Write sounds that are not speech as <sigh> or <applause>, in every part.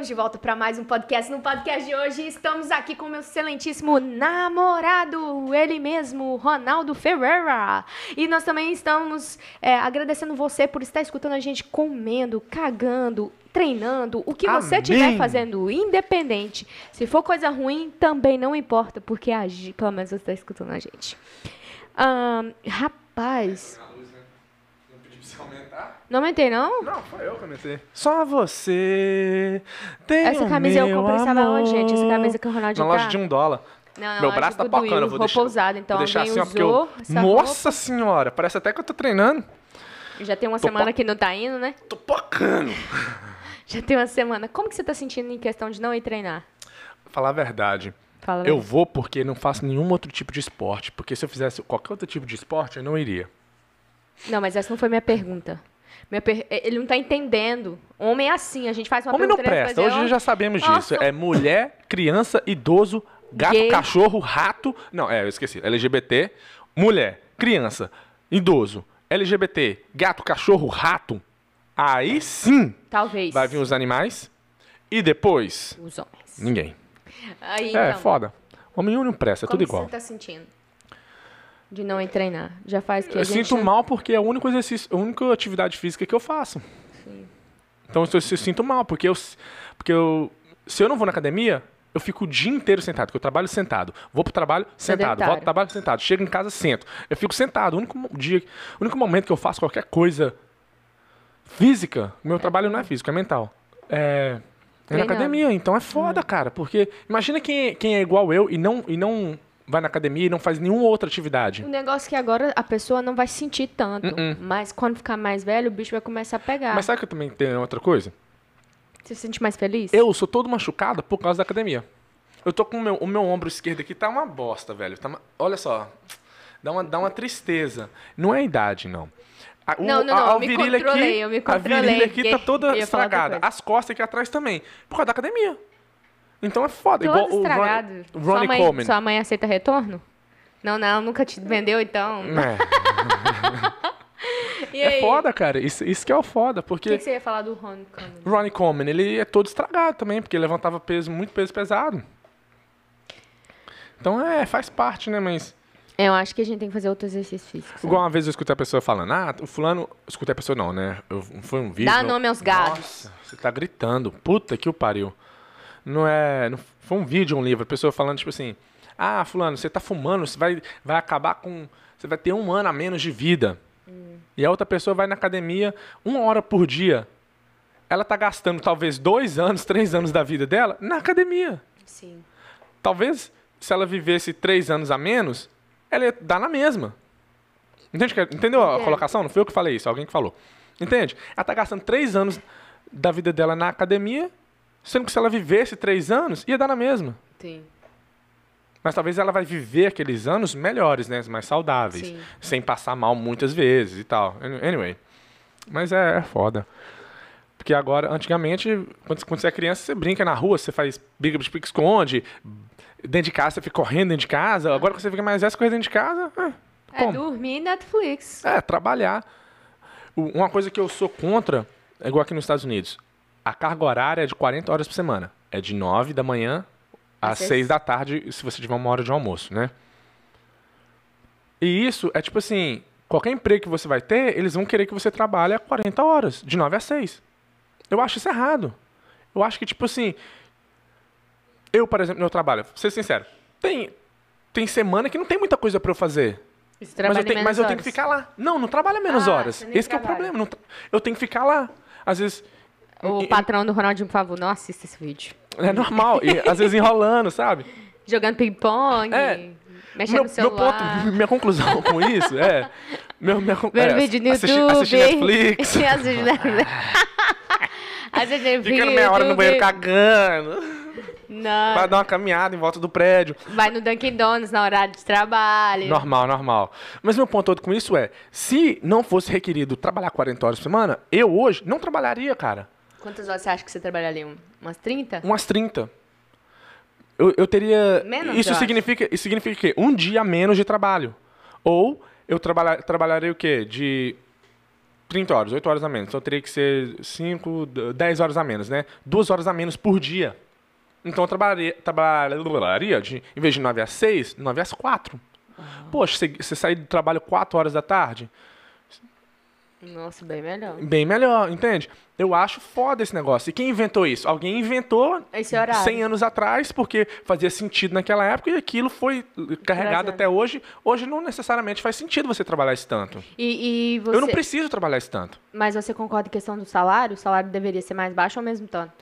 Estamos de volta para mais um podcast. No podcast de hoje, estamos aqui com meu excelentíssimo namorado, ele mesmo, Ronaldo Ferreira. E nós também estamos é, agradecendo você por estar escutando a gente comendo, cagando, treinando, o que você Amém. estiver fazendo, independente. Se for coisa ruim, também não importa, porque a, pelo menos você está escutando a gente. Ahn, rapaz, pra você aumentar? não aumentei, não? Não, foi eu que aumentei. Só você tem Essa camisa eu comprei, sabe aonde, gente? Essa camisa que o Ronaldinho Na loja tá. de um dólar. Não, não, Meu braço tá pocando, eu vou deixar, usada, então vou deixar assim, ó, porque usou eu... Nossa senhora, parece até que eu tô treinando. Já tem uma Tô semana po- que não tá indo, né? Tô pocando. <laughs> Já tem uma semana. Como que você tá sentindo em questão de não ir treinar? Falar a verdade, Fala eu mesmo. vou porque não faço nenhum outro tipo de esporte. Porque se eu fizesse qualquer outro tipo de esporte, eu não iria. Não, mas essa não foi minha pergunta. Per- Ele não tá entendendo. Homem é assim, a gente faz uma Homem não presta, hoje já sabemos Nossa. disso. É mulher, criança, idoso, gato, Gay. cachorro, rato. Não, é, eu esqueci. LGBT, mulher, criança, idoso, LGBT, gato, cachorro, rato. Aí sim Talvez. vai vir os animais. E depois, Os homens. ninguém. Aí, É, então, foda. Homem não presta, é como tudo que igual. você tá sentindo? De não ir treinar. Já faz que Eu gente... sinto mal porque é o único exercício, a única atividade física que eu faço. Então eu, eu sinto mal, porque eu, porque eu. Se eu não vou na academia, eu fico o dia inteiro sentado, porque eu trabalho sentado. Vou pro trabalho sentado, Sedentário. volto pro trabalho sentado. Chego em casa, sento. Eu fico sentado. O único dia, o único momento que eu faço qualquer coisa física, meu trabalho não é físico, é mental. É. É na academia, então é foda, cara. Porque imagina quem, é- quem é igual eu e não, e não vai na academia e não faz nenhuma outra atividade. O negócio é que agora a pessoa não vai sentir tanto. Uh-uh. Mas quando ficar mais velho, o bicho vai começar a pegar. Mas sabe que eu também tenho outra coisa? Você se sente mais feliz? Eu sou todo machucado por causa da academia. Eu tô com o meu, o meu ombro esquerdo aqui, tá uma bosta, velho. Tá uma- olha só. Dá uma, dá uma tristeza. Não é a idade, não. A, o- Não, não, a- não, a eu me aqui, eu me A controlei, virilha aqui tá toda estragada. As costas aqui atrás também. Por causa da academia. Então é foda. Todo Igual o estragado. Ronnie, o sua, Ronnie mãe, Coleman. sua mãe aceita retorno? Não, não, nunca te vendeu, então. É, <laughs> é foda, cara. Isso, isso que é o foda. O Porque que, que você ia falar do Ron Coleman? o Ronnie Coleman, ele é todo estragado também, porque levantava peso, muito peso pesado. Então é, faz parte, né? Mas Eu acho que a gente tem que fazer outro exercício físico. sabe? Igual uma vez eu escutei a pessoa falando, ah, o fulano. Escutei a pessoa não, né? Eu, foi um vídeo. Dá nome aos gados. Nossa, você tá gritando. Puta que o pariu. Não é. Não, foi um vídeo, um livro. A pessoa falando, tipo assim, ah, fulano, você tá fumando, você vai, vai acabar com. Você vai ter um ano a menos de vida. E a outra pessoa vai na academia uma hora por dia. Ela tá gastando talvez dois anos, três anos da vida dela na academia. Sim. Talvez, se ela vivesse três anos a menos, ela ia dar na mesma. Entende? Entendeu a colocação? Não foi eu que falei isso, alguém que falou. Entende? Ela tá gastando três anos da vida dela na academia, sendo que se ela vivesse três anos, ia dar na mesma. Sim. Mas talvez ela vai viver aqueles anos melhores, né? Mais saudáveis. Sim. Sem passar mal muitas vezes e tal. Anyway. Mas é, é foda. Porque agora, antigamente, quando, quando você é criança, você brinca na rua, você faz briga de pique esconde, dentro de casa você fica correndo dentro de casa. Agora que você fica mais velho, você corre dentro de casa. É, É dormir e Netflix. É, trabalhar. Uma coisa que eu sou contra, é igual aqui nos Estados Unidos. A carga horária é de 40 horas por semana. É de 9 da manhã às Às 6 da tarde, se você tiver uma hora de almoço, né? E isso é tipo assim, qualquer emprego que você vai ter, eles vão querer que você trabalhe 40 horas, de 9 a 6. Eu acho isso errado. Eu acho que, tipo assim, eu, por exemplo, no meu trabalho, vou ser sincero, tem, tem semana que não tem muita coisa pra eu fazer. Mas eu, tenho, mas eu tenho que ficar lá. Não, não trabalha menos Ah, horas. Esse que é o problema. tra- eu tenho que ficar lá. Às vezes. O patrão do Ronaldinho, por favor, não assista esse vídeo. É normal. E às vezes enrolando, sabe? <laughs> Jogando ping-pong, É. mexendo Meu, no meu celular. ponto, minha conclusão com isso é. Meu, minha, con- Vendo é, vídeo no assistir, YouTube. assistir Netflix. <laughs> assistir Netflix. <laughs> Assistir Ficando meia hora no YouTube. banheiro cagando. Não. Vai dar uma caminhada em volta do prédio. Vai no Dunkin' Donuts na horário de trabalho. Normal, normal. Mas meu ponto todo com isso é: se não fosse requerido trabalhar 40 horas por semana, eu hoje não trabalharia, cara. Quantas horas você acha que você trabalharia? Um- Umas 30? Umas 30. Eu, eu teria. Menos, isso eu significa, isso significa o quê? Um dia menos de trabalho. Ou eu trabalhar, trabalharei o quê? De 30 horas, 8 horas a menos. Então teria que ser 5, 10 horas a menos, né? 2 horas a menos por dia. Então eu trabalharia, trabalharia de, em vez de 9 às 6, 9 às 4. Poxa, você, você sair do trabalho 4 horas da tarde, Nossa, bem melhor. bem melhor, entende? Eu acho foda esse negócio. E quem inventou isso? Alguém inventou Esse horário. 100 anos atrás, porque fazia sentido naquela época e aquilo foi carregado Trazendo. até hoje. Hoje não necessariamente faz sentido você trabalhar esse tanto. E, e você... Eu não preciso trabalhar esse tanto. Mas você concorda em questão do salário? O salário deveria ser mais baixo ou mesmo tanto?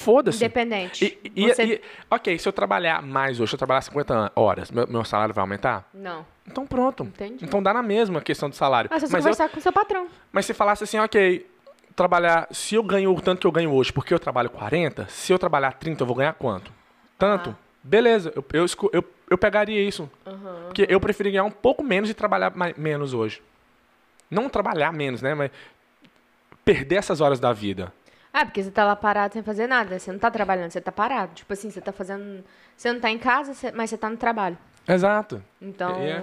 Foda-se. Independente. E, Você- e- ok, se eu trabalhar mais hoje, se eu trabalhar 50 horas, meu, meu salário vai aumentar? Não. Então pronto. Entendi. Então dá na mesma a questão do salário. Mas se você Mas, eu- conversar com o seu patrão. mas se falasse assim, ok, trabalhar, se eu ganho o tanto que eu ganho hoje, porque eu trabalho 40, se eu trabalhar 30, eu vou ganhar quanto? Tanto? Ah. Beleza, eu, eu, eu, eu pegaria isso. Porque eu prefiro ganhar um pouco menos e trabalhar mais, menos hoje. Não trabalhar menos, né? Mas perder essas horas da vida. Ah, porque você tá lá parado sem fazer nada. Você não tá trabalhando, você tá parado. Tipo assim, você tá fazendo. Você não tá em casa, mas você tá no trabalho. Exato. Então. E, é-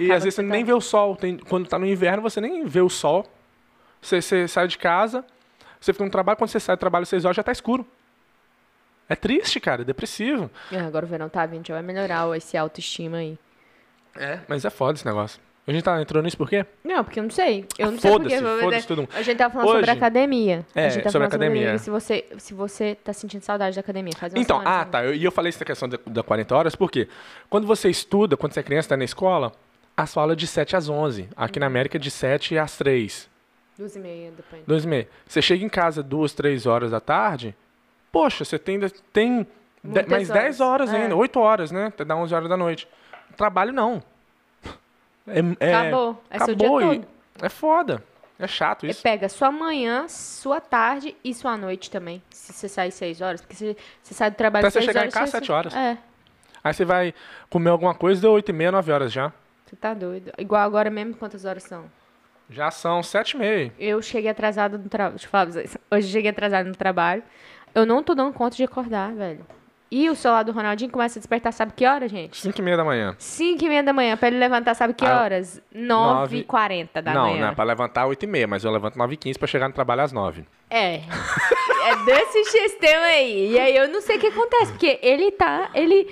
e às vezes você tá- nem vê o sol. Tem, quando tá no inverno, você nem vê o sol. Você, você sai de casa, você fica no trabalho, quando você sai do trabalho às 6 horas já tá escuro. É triste, cara, é depressivo. Ah, agora o verão tá vindo, já vai melhorar esse autoestima aí. É. Mas é foda esse negócio. A gente tá entrando nisso por quê? Não, porque eu não sei. Eu não sei porque. Foda-se, foda-se todo mundo. A gente tava falando sobre Hoje- academia. É, a gente tá sobre academia. Se você, se você tá sentindo saudade da academia, faz uma Então, semana, ah, tá. eu- E eu, falei essa questão da, da 40 horas, porque quando você estuda, quando você é criança, tá na escola, a sua aula é de 7 às 11. Aqui na América, é de 7 às 3. Duas e meia, depende. 2 e meia. Você chega em casa duas, três horas da tarde, poxa, você tem, tem de- mais 10 horas horas, é. ainda, 8 horas, né? Até dar 11 horas da noite. Trabalho não. É, é- Acabou. É seu dia acabou e- todo. É foda. É chato Você isso. pega sua manhã, sua tarde e sua noite também. Se você sair seis horas. Porque você, você sai do trabalho Até você seis chegar em casa, você- sete horas. É, Aí você vai comer alguma coisa, deu 8 e meia, 9 horas já. você tá doido. Igual agora mesmo, quantas horas são? Já são 7 e meia. Eu cheguei atrasada no trabalho. Deixa eu falar pra vocês. Hoje eu cheguei atrasada no trabalho. Eu não tô dando conta de acordar, velho. E o celular do Ronaldinho começa a despertar, sabe que hora, gente? 5 e meia da manhã. 5 e meia da manhã, pra ele levantar, sabe que Ah, horas? 9 e 40 da não, manhã. né? Pra levantar 8 e meia, mas eu levanto 9 e 15 pra chegar no trabalho às 9. É. É desse <laughs> sistema aí. E aí eu não sei o que acontece, porque ele tá. Ele.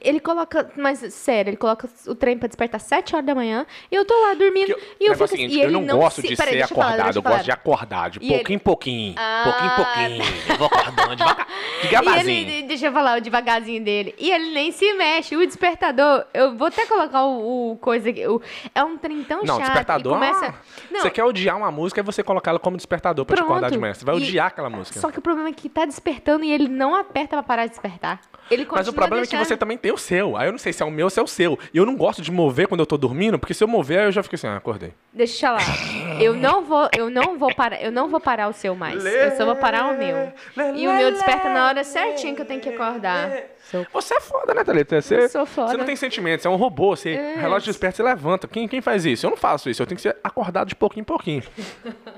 Ele coloca. Mas, sério, ele coloca o trem pra despertar 7 horas da manhã e eu tô lá dormindo. Eu- e eu fico é seguinte, e eu ele não, gosto se- de peraí, ser falar, acordado, deixa eu falar. gosto de acordar, de E pouquinho ele- em pouquinho, Ah, pouquinho em pouquinho, eu vou acordando devagar, <laughs> devagarzinho. ele, deixa eu falar o devagarzinho dele. E ele nem se mexe. O despertador, eu vou até colocar o, o coisa aqui. o- é um trem tão Não, chato. despertador, começa... ah, Não, Você quer odiar uma música e você colocar ela como despertador pra te acordar de Pronto. manhã. Você vai E- odiar aquela música. Só que o problema é que tá despertando e ele não aperta pra parar de despertar. Ele Mas o problema é que você também tem o seu. Aí eu não sei se é o meu ou se é o seu. E eu não gosto de mover quando eu tô dormindo, porque se eu mover, aí eu já fico assim, ah, acordei. Deixa eu falar. Eu não vou, eu não vou parar, eu não vou parar o seu mais. Eu só vou parar o meu. E o meu desperta na hora certinha que eu tenho que acordar. Seu- Você é foda, né, Thalita? Você, Eu sou foda. Você não tem sentimentos, você é um robô. Você, É. relógio desperta, você levanta. Quem, quem faz isso? Eu não faço isso. Eu tenho que ser acordado de pouquinho em pouquinho.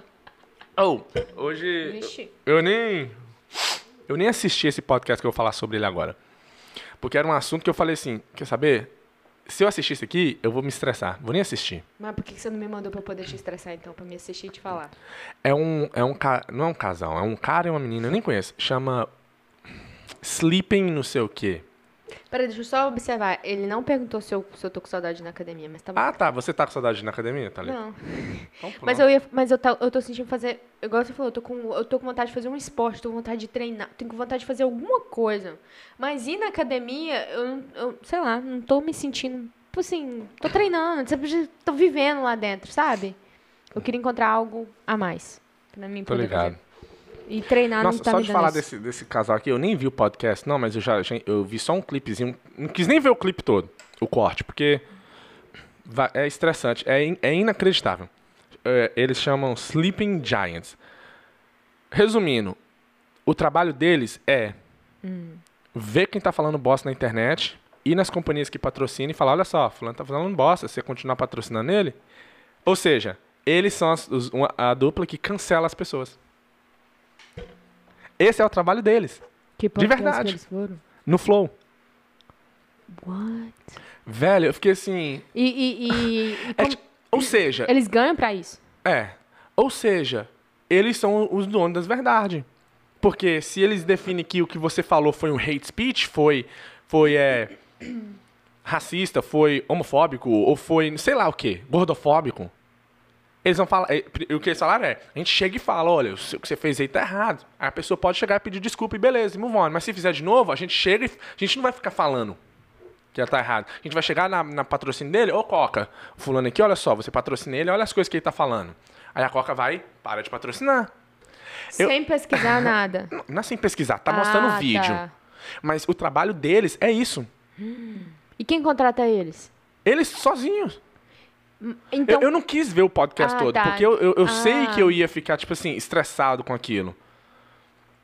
<laughs> oh, hoje... Vixe. Eu nem. Eu nem assisti esse podcast que eu vou falar sobre ele agora. Porque era um assunto que eu falei assim: quer saber? Se eu assistir isso aqui, eu vou me estressar. Vou nem assistir. Mas por que você não me mandou pra eu poder te estressar então, pra me assistir e te falar? É um. É um Não é um casal, é um cara e uma menina, eu nem conheço. Chama. Sleeping não sei o quê. Peraí, deixa eu só observar. Ele não perguntou se eu, se eu tô com saudade na academia, mas tá bom. Ah, tá. Você tá com saudade na academia, Thalita? Não. Então. Mas eu ia, mas eu, tá, eu tô sentindo fazer, igual você falou, eu tô com, eu tô com vontade de fazer um esporte, tô com vontade de treinar, tenho com vontade de fazer alguma coisa. Mas ir na academia, eu, não- eu sei lá, não tô me sentindo, tipo assim, tô treinando, tô vivendo lá dentro, sabe? Eu queria encontrar algo a mais pra mim Tô poder ligado. fazer. E treinar Nossa, não tá só de falar isso. desse, desse casal aqui, eu nem vi o podcast, não, mas eu já, eu vi só um clipezinho. Não quis nem ver o clipe todo, o corte, porque é estressante, é, in- é inacreditável. É, eles chamam Sleeping Giants. Resumindo, o trabalho deles é ver quem tá falando bosta na internet, ir nas companhias que patrocinam e falar, olha só, fulano tá falando bosta, você continuar patrocinando ele? Ou seja, eles são as- os- uma- a dupla que cancela as pessoas. Esse é o trabalho deles, Que de verdade. que eles foram? no Flow. What? Velho, eu fiquei assim. E, e, e- e é como- ou seja, eles ganham pra isso? É. Ou seja, eles são os donos das verdades. Porque se eles definem que o que você falou foi um hate speech, foi, foi é, <coughs> racista, foi homofóbico, ou foi, sei lá o que, gordofóbico, eles vão falar. eh, O que eles falaram é: a gente chega e fala, olha, o que você fez aí tá errado. Aí a pessoa pode chegar e pedir desculpa e beleza, e move on. Mas se fizer de novo, a gente chega e. A gente não vai ficar falando que ela tá errado. A gente vai chegar na, na patrocínio dele, ô Coca, fulano aqui, olha só, você patrocina ele, olha as coisas que ele tá falando. Aí a Coca vai, para de patrocinar. Eu- Sem pesquisar <laughs> nada. Não, não é sem pesquisar, tá mostrando Ah, o vídeo. tá. Mas o trabalho deles é isso. E quem contrata eles? Eles sozinhos. Então, eu, eu não quis ver o podcast Ah, todo, tá. porque eu, eu, eu Ah. sei que eu ia ficar, tipo assim, estressado com aquilo.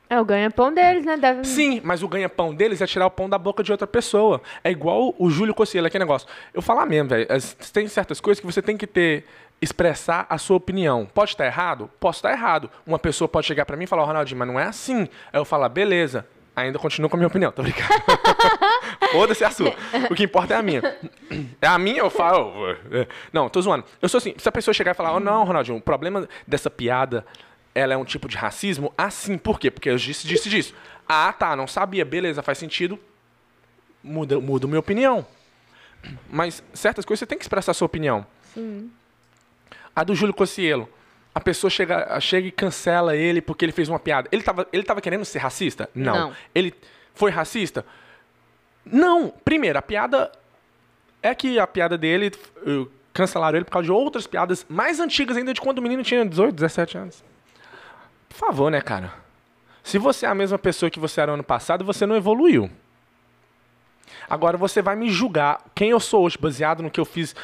é o ganha-pão deles, né? Deve... Sim, mas o ganha-pão deles é tirar o pão da boca de outra pessoa. É igual o Júlio Cossielo, aquele negócio. Eu falar mesmo, velho. Tem certas coisas que você tem que ter, expressar a sua opinião. Pode estar errado? Posso estar errado. Uma pessoa pode chegar pra mim e falar, "Ô, Ronaldinho, mas não é assim. Aí eu falar, beleza. Ainda continuo com a minha opinião, tô brincando. <laughs> Foda-se a sua. <laughs> O que importa é a minha. É a minha, eu falo. é. Não, tô zoando. Eu sou assim, se a pessoa chegar e falar, oh não, Ronaldinho, o problema dessa piada, ela é um tipo de racismo? Assim, por quê? Porque eu disse, disse disso. Ah, tá, não sabia, beleza, faz sentido. Muda, muda minha opinião. Mas certas coisas você tem que expressar a sua opinião. A do Júlio Cossielo. A pessoa chega, chega e cancela ele porque ele fez uma piada. Ele tava, ele tava querendo ser racista? Não. Não. Ele foi racista? Não. Primeiro, a piada. É que a piada dele. Cancelaram ele por causa de outras piadas mais antigas ainda de quando o menino tinha 18, 17 anos. Por favor, né, cara? Se você é a mesma pessoa que você era ano passado, você não evoluiu. Agora você vai me julgar quem eu sou hoje, baseado no que eu fiz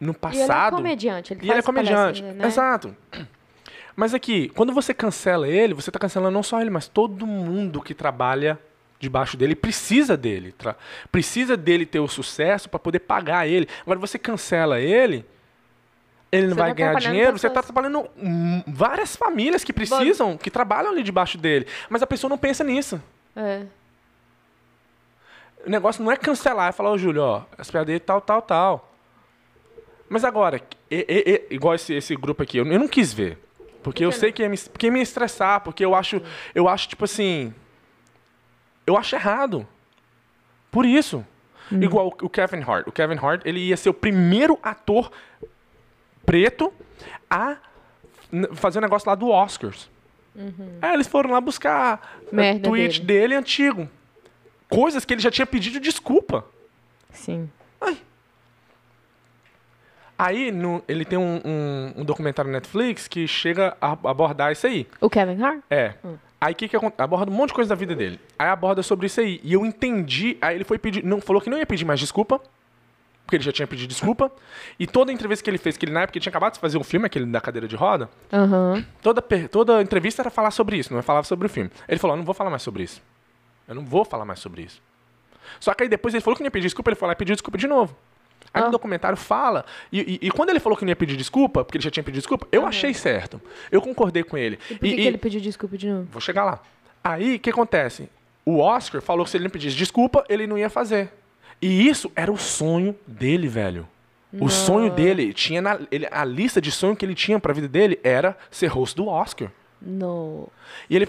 no E ele é passado. comediante. Ele E ele é comediante. né? Exato. Mas aqui, quando você cancela ele, você está cancelando não só ele, mas todo mundo que trabalha debaixo dele precisa dele. Precisa dele ter o sucesso para poder pagar ele. Agora você cancela ele, ele não Você vai tá ganhar dinheiro, você está trabalhando várias famílias que precisam, que trabalham ali debaixo dele. Mas a pessoa não pensa nisso. É. O negócio não é cancelar, é falar, ô Júlio, ó, essa piada aí tal, tal, tal. Mas agora, e- e- e- igual esse, esse grupo aqui, eu, eu não quis ver. Porque eu sei que ia, me, que ia me estressar, porque eu acho, eu acho, tipo assim. Eu acho errado. Por isso. Igual o, o Kevin Hart. O Kevin Hart, ele ia ser o primeiro ator preto a fazer um negócio lá do Oscars. É, eles foram lá buscar Merda tweet dele. dele antigo. Coisas que ele já tinha pedido desculpa. Sim. Aí no- ele tem um, um- um documentário Netflix que chega a abordar isso aí. O Kevin Hart? É. Aí o que que acontece? Aborda um monte de coisa da vida dele. Aí aborda sobre isso aí. E eu entendi. Aí ele foi pedir. Não, falou que não ia pedir mais desculpa. Porque ele já tinha pedido desculpa. E toda entrevista que ele fez, que ele na época tinha acabado de fazer um filme, aquele da cadeira de roda, Aham. toda, toda entrevista era falar sobre isso, não é falar sobre o filme. Ele falou: eu não vou falar mais sobre isso. Eu não vou falar mais sobre isso. Só que aí depois ele falou que não ia pedir desculpa, ele foi lá e pediu desculpa de novo. Aí Ah. no documentário fala. E, e- e quando ele falou que não ia pedir desculpa, porque ele já tinha pedido desculpa, eu achei certo. Eu concordei com ele. E por que, que ele pediu desculpa de novo? Vou chegar lá. Aí, o que acontece? O Oscar falou que se ele não pedisse desculpa, ele não ia fazer. E isso era o sonho dele, velho. O sonho dele tinha na, ele- a lista de sonho que ele tinha pra vida dele era ser host do Oscar. No. E ele,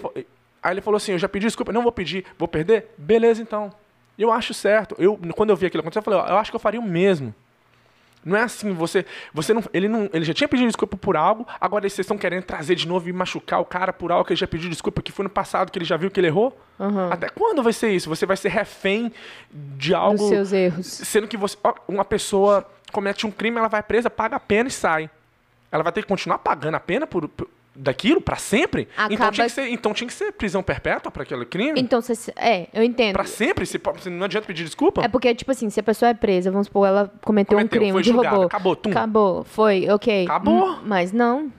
aí ele falou assim: Eu já pedi desculpa, não vou pedir, vou perder? Beleza, então. Eu acho certo. Eu, quando eu vi aquilo acontecer, eu falei: Eu acho que eu faria o mesmo. Não é assim, você, você não, ele não, ele já tinha pedido desculpa por algo, agora vocês estão querendo trazer de novo e machucar o cara por algo que ele já pediu desculpa, que foi no passado que ele já viu que ele errou? Aham. Até quando vai ser isso? Você vai ser refém de algo, Dos seus erros. sendo que você, uma pessoa comete um crime, ela vai presa, paga a pena e sai. Ela vai ter que continuar pagando a pena por, por- daquilo pra sempre? Então, Acaba- tinha que ser, então tinha que ser prisão perpétua para aquele crime? Então, você. É, eu entendo. Pra sempre? Se, não adianta pedir desculpa? É porque, tipo assim, se a pessoa é presa, vamos supor, ela cometeu, um Cometeu, crime foi de julgada, acabou, tum. Acabou, foi, ok. Acabou. Hum, Mas não.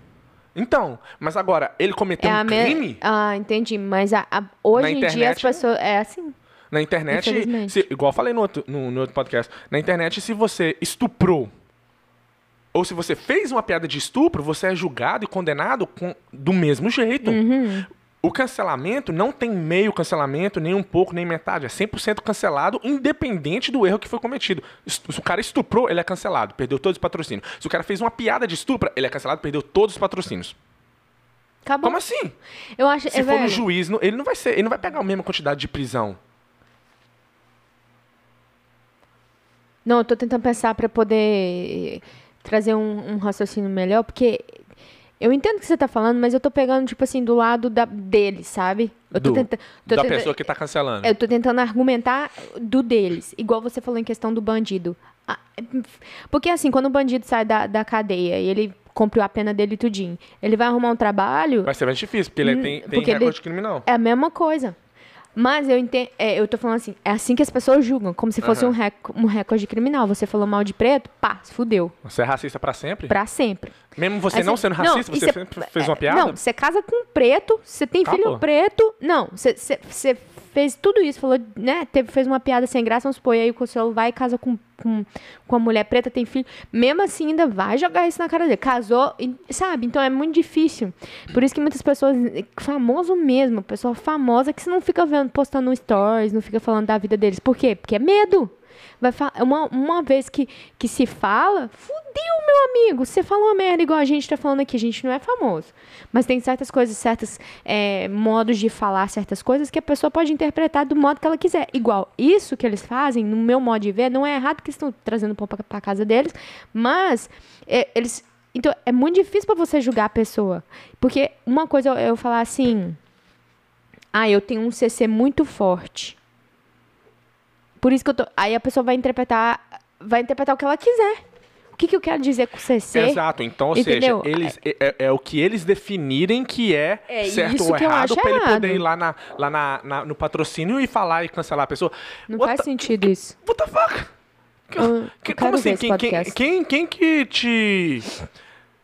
Então, mas agora, ele cometeu é um me- crime Ah, entendi. Mas a- a- hoje Na em dia as internet, pessoas. É assim. na internet, se- igual eu falei no outro, no, no outro podcast, na internet, se você estuprou ou se você fez uma piada de estupro, você é julgado e condenado com, do mesmo jeito. Uhum. O cancelamento não tem meio cancelamento, nem um pouco, nem metade. É 100% cancelado, independente do erro que foi cometido. Se o cara estuprou, ele é cancelado, perdeu todos os patrocínios. Se o cara fez uma piada de estupro, ele é cancelado, perdeu todos os patrocínios. Acabou. Como assim? Eu acho, Se é, for no velho, juiz, não- ele não vai ser, ele não vai pegar a mesma quantidade de prisão. Não, eu tô tentando pensar pra poder trazer um, um raciocínio melhor, porque eu entendo o que você tá falando, mas eu tô pegando, tipo assim, do lado da, dele, sabe? Eu tô Do- tenta- da tenta- pessoa que tá cancelando. Eu tô tentando argumentar do deles, igual você falou em questão do bandido. Ah, Porque assim, quando o bandido sai da, da cadeia e ele cumpriu a pena dele tudinho, ele vai arrumar um trabalho, Vai ser mais difícil, porque ele Hum, tem, tem porque ele- recorde criminal. é a mesma coisa. Mas eu entendo, eu tô falando assim, é assim que as pessoas julgam, como se fosse Aham. um, rec, um recorde criminal. Você falou mal de preto, pá, se fudeu. Você é racista pra sempre? Pra sempre. Mesmo você Assim, não sendo racista, e você cê- sempre fez é, uma piada? Não, você casa com um preto, você tem filho Acabou. preto. Não, você fez tudo isso, falou, né? Teve, fez uma piada sem graça, vamos supor, e aí o Consuelo vai e casa com, com, com a mulher preta, tem filho. Mesmo assim, ainda vai jogar isso na cara dele. Casou, sabe? Então é muito difícil. Por isso que muitas pessoas, famoso mesmo, pessoa famosa, que você não fica vendo, postando stories, não fica falando da vida deles. Por quê? Porque é medo. Vai uma, uma vez que, que se fala, fudeu, meu amigo. Você fala uma merda igual a gente tá falando aqui. A gente não é famoso. Mas tem certas coisas, certos é, modos de falar certas coisas que a pessoa pode interpretar do modo que ela quiser. Igual, isso que eles fazem, no meu modo de ver, não é errado que estão trazendo pão pra, pra casa deles, mas é, eles. Então, é muito difícil pra você julgar a pessoa. Porque uma coisa eu, eu falar assim. Ah, eu tenho um CC muito forte. Por isso que eu tô. Aí a pessoa vai interpretar. Vai interpretar o que ela quiser. O que, que eu quero dizer com CC? Exato, então, ou Entendeu? seja, eles, é, é- é o que eles definirem que é, É certo ou errado pra ele poder ir lá, na, lá na, na- no patrocínio e falar e cancelar a pessoa. Não What faz the- sentido isso. What the fuck? Que- Eu- que- eu como assim? Quem, quem, quem, quem que te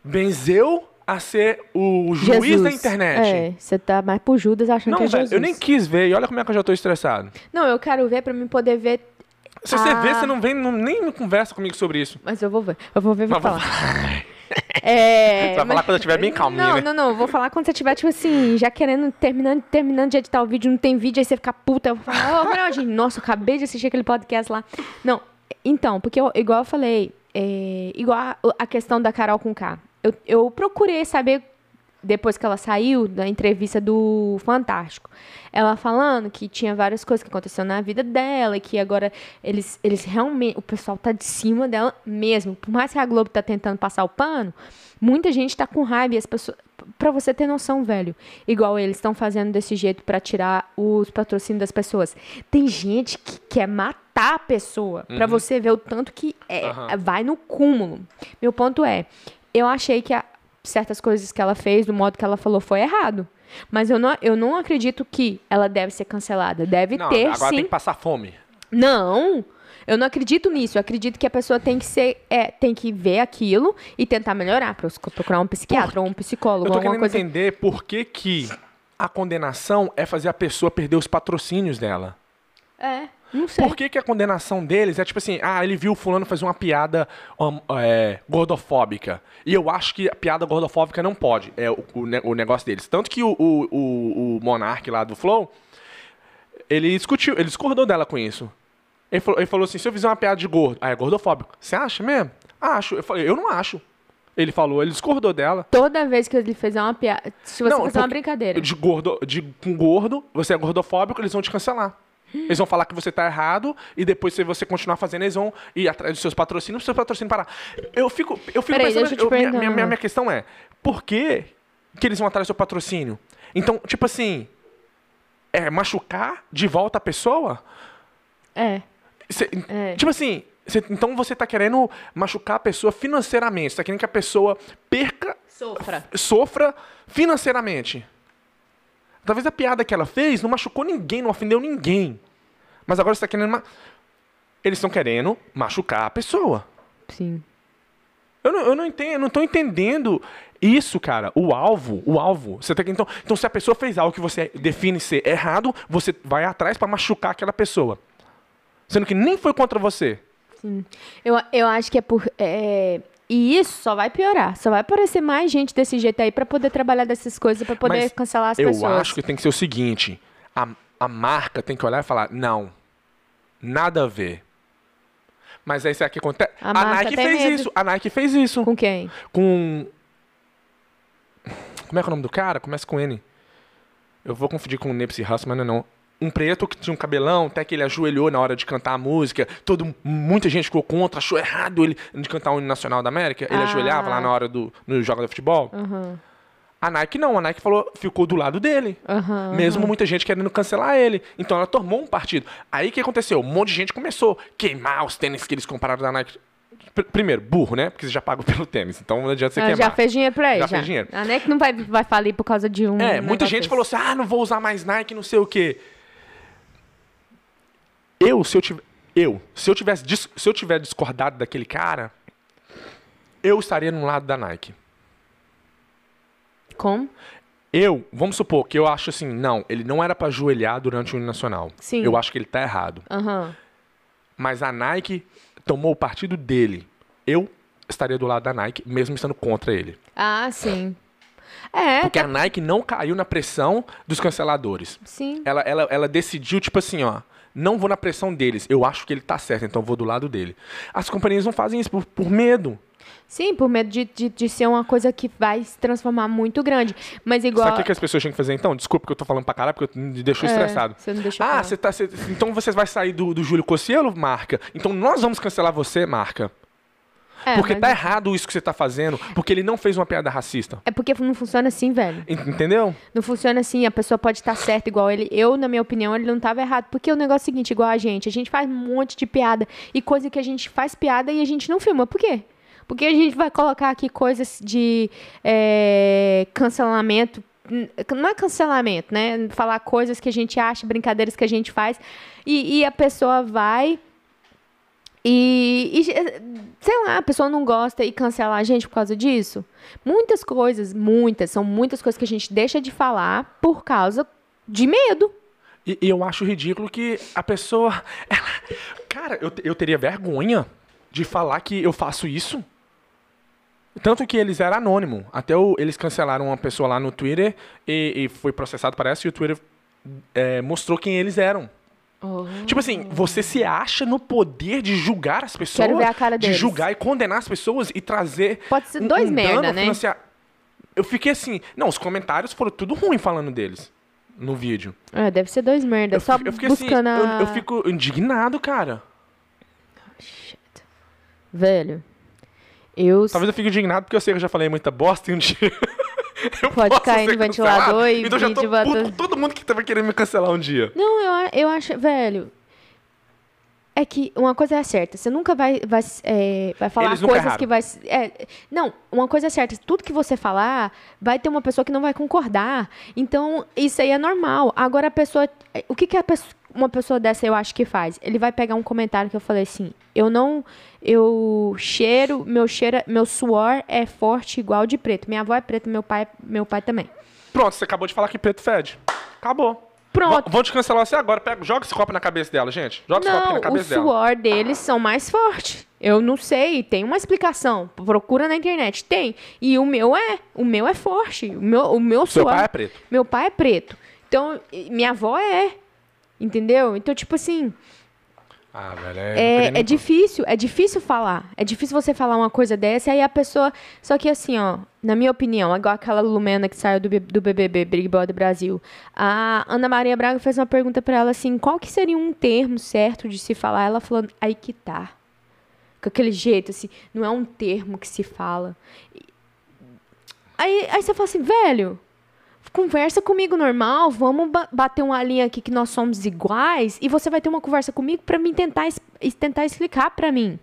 benzeu a ser o juiz Jesus. da internet? É, você tá mais pro Judas achando que Não, é velho, Jesus. eu nem quis ver. E olha como é que eu já tô estressado. Não, eu quero ver pra mim poder ver. Se você Ah. vê, você não vem, não, nem me conversa comigo sobre isso. Mas eu vou ver. Eu vou ver vou Mas vou falar. É, Você vai falar quando eu estiver bem calminho, Não, né? não, não. Vou falar quando você estiver, tipo assim, já querendo, terminando, terminando de editar o vídeo, não tem vídeo, aí você fica puta. Eu vou falar, ô, Ronaldinho, nossa, eu acabei de assistir aquele podcast lá. Não, então, porque eu- igual eu falei, é, igual a, a questão da Carol com K. Eu, eu procurei saber, depois que ela saiu da entrevista do Fantástico, ela falando que tinha várias coisas que aconteceram na vida dela, e que agora eles, eles realmente, o pessoal tá de cima dela mesmo. Por mais que a Globo tá tentando passar o pano, muita gente tá com raiva e as pessoas. Pra você ter noção, velho. Igual eles estão fazendo desse jeito pra tirar os patrocínios das pessoas. Tem gente que quer matar a pessoa. Pra você ver o tanto que é, Aham. vai no cúmulo. Meu ponto é, eu achei que a- certas coisas que ela fez, do modo que ela falou, foi errado. Mas eu não, eu não acredito que ela deve ser cancelada. Deve Não, ter, agora sim. tem que passar fome. Não, eu não acredito nisso. Eu acredito que a pessoa tem que ser, é, tem que ver aquilo e tentar melhorar, procurar um psiquiatra ou um psicólogo, Eu tô querendo coisa. entender por que, que a condenação é fazer a pessoa perder os patrocínios dela. É, não sei. Por que, que a condenação deles é tipo assim, ah, ele viu o fulano fazer uma piada hum, é, gordofóbica. E eu acho que a piada gordofóbica não pode. É o, o, o negócio deles. Tanto que o, o, o, o Monark lá do Flow, ele discutiu, ele discordou dela com isso. Ele falou, ele falou assim, se eu fizer uma piada de gordo, ah, é gordofóbico. Você acha mesmo? Acho. Eu falei, eu não acho. Ele falou, ele discordou dela. Toda vez que ele fizer uma piada, se você Não, fizer uma brincadeira. De gordo, de, com gordo, você é gordofóbico, eles vão te cancelar. Eles vão falar que você tá errado e depois, se você continuar fazendo, eles vão ir atrás dos seus patrocínios, seus patrocínios parar. Eu fico, eu fico Peraí, pensando. deixa eu te eu- minha, minha, minha, minha questão é: por que, que eles vão atrás do seu patrocínio? Então, tipo assim, é machucar de volta a pessoa? É, Cê- É. Tipo assim, cê- então você tá querendo machucar a pessoa financeiramente, você tá querendo que a pessoa perca sofra. sofra financeiramente. Talvez a piada que ela fez não machucou ninguém, não ofendeu ninguém. Mas agora você está querendo. ma- Eles estão querendo machucar a pessoa. Sim. Eu não, eu não entendo, eu não tô entendendo isso, cara. O alvo, o alvo. Você tem que, então, então, se a pessoa fez algo que você define ser errado, você vai atrás para machucar aquela pessoa. Sendo que nem foi contra você. Sim. Eu, eu acho que é por. É, E isso só vai piorar. Só vai aparecer mais gente desse jeito aí pra poder trabalhar dessas coisas, pra poder Mas cancelar as eu pessoas. acho que tem que ser o seguinte: a, a marca tem que olhar e falar, não, nada a ver. Mas aí será que acontece? A A, Nike fez medo. isso. A Nike fez isso. Com quem? Com. Como é que é o nome do cara? Começa com N. Eu vou confundir com o Nipsey Hussle, mas não é não. Um preto que tinha um cabelão, até que ele ajoelhou na hora de cantar a música. Todo, muita gente ficou contra, achou errado ele de cantar o hino nacional da América. Ele Ah. ajoelhava lá na hora do no jogo de futebol. Aham. A Nike não, a Nike falou, ficou do lado dele. Aham. Mesmo muita gente querendo cancelar ele. Então ela tomou um partido. Aí o que aconteceu? Um monte de gente começou a queimar os tênis que eles compraram da Nike. Pr- Primeiro, burro, né? Porque você já pagou <laughs> pelo tênis. Então não adianta você Ah, queimar. já fez dinheiro pra ele. Já fez dinheiro. A NEC não vai, vai falir por causa de um. É, muita gente desse. falou assim: ah, não vou usar mais Nike, não sei o quê. Eu, se eu tiver. Eu, se eu tivesse se eu tiver discordado daquele cara, eu estaria no lado da Nike. Como? Eu, vamos supor que eu acho assim, não, ele não era pra ajoelhar durante o nacional. Sim. Eu acho que ele tá errado. Aham. Mas a Nike tomou o partido dele. Eu estaria do lado da Nike, mesmo estando contra ele. Ah, sim. É, Porque a Nike não caiu na pressão dos canceladores. sim. Ela, ela, ela decidiu, tipo assim, ó. Não vou na pressão deles. Eu acho que ele tá certo, então eu vou do lado dele. As companhias não fazem isso por, por medo. Sim, por medo de, de, de ser uma coisa que vai se transformar muito grande. Mas igual. Sabe o que, as pessoas tinham que fazer então? Desculpa que eu tô falando pra caralho, porque eu me deixou É, estressado. você não deixou Ah, falar. você tá. você- então você vai sair do, do Júlio Cossielo, marca. Então nós vamos cancelar você, marca. É, porque mas- tá errado isso que você tá fazendo. Porque ele não fez uma piada racista. É porque não funciona assim, velho. En- Entendeu? Não funciona assim, a pessoa pode estar certa igual ele. Eu, na minha opinião, ele não estava errado. Porque o negócio é o seguinte, igual a gente, a gente faz um monte de piada e coisa que a gente faz piada e a gente não filma. Por quê? Porque a gente vai colocar aqui coisas de é, cancelamento. Não é cancelamento, né? Falar coisas que a gente acha, brincadeiras que a gente faz. E, e a pessoa vai e, e, sei lá, a pessoa não gosta e cancela a gente por causa disso. Muitas coisas, muitas, são muitas coisas que a gente deixa de falar por causa de medo. E, e eu acho ridículo que a pessoa. <laughs> ela- cara, eu, eu teria vergonha de falar que eu faço isso. Tanto que eles eram anônimo. Até o- eles cancelaram uma pessoa lá no Twitter e, e foi processado, parece, e o Twitter é, mostrou quem eles eram. Tipo assim, você se acha no poder de julgar as pessoas, Quero ver a cara de deles. julgar e condenar as pessoas e trazer Pode ser dois merda, dano né? financiar. Eu fiquei assim, não, os comentários foram tudo ruim falando deles no vídeo. É, deve ser dois merda. Eu, Só eu fiquei assim, buscando a... eu, eu fico indignado, cara. Velho, eu... Talvez eu fique indignado porque eu sei que eu já falei muita bosta e um dia. <laughs> eu Pode cair no ventilador e Então vídeo todo mundo que tava querendo me cancelar um dia. Não, eu, eu acho, velho. É que uma coisa é certa, você nunca vai, vai, é, vai falar coisas erraram. que vai. é, não, uma coisa é certa, tudo que você falar, vai ter uma pessoa que não vai concordar. Então, isso aí é normal. Agora, a pessoa. O que, que a pessoa, uma pessoa dessa eu acho que faz? Ele vai pegar um comentário que eu falei assim: eu não. Eu cheiro, meu cheiro, meu suor é forte igual de preto. Minha avó é preta, meu pai, meu pai também. Pronto, você acabou de falar que preto fede. Acabou. Pronto. V- Vão te cancelar você agora. Pega, joga esse copo na cabeça dela, gente. Joga esse copo Não, na o cabeça dela. suor deles são mais fortes. Eu não sei, tem uma explicação. Procura na internet, tem. E o meu é, o meu é forte. O meu, o meu Seu suor. pai é preto. Meu pai é preto. Então, minha avó é. Entendeu? Então, tipo assim, Ah, velho. É, é, é difícil, é difícil falar. É difícil você falar uma coisa dessa, aí a pessoa. Só que assim, ó, na minha opinião, igual aquela Lumena que saiu do, do BBB, Big Brother Brasil. A Ana Maria Braga fez uma pergunta pra ela assim: qual que seria um termo certo de se falar? Ela falou, aí que tá. Com aquele jeito, assim, não é um termo que se fala. E- Aí, aí você fala assim, velho, conversa comigo normal, vamos ba- bater uma linha aqui que nós somos iguais e você vai ter uma conversa comigo pra mim tentar, tentar explicar pra mim.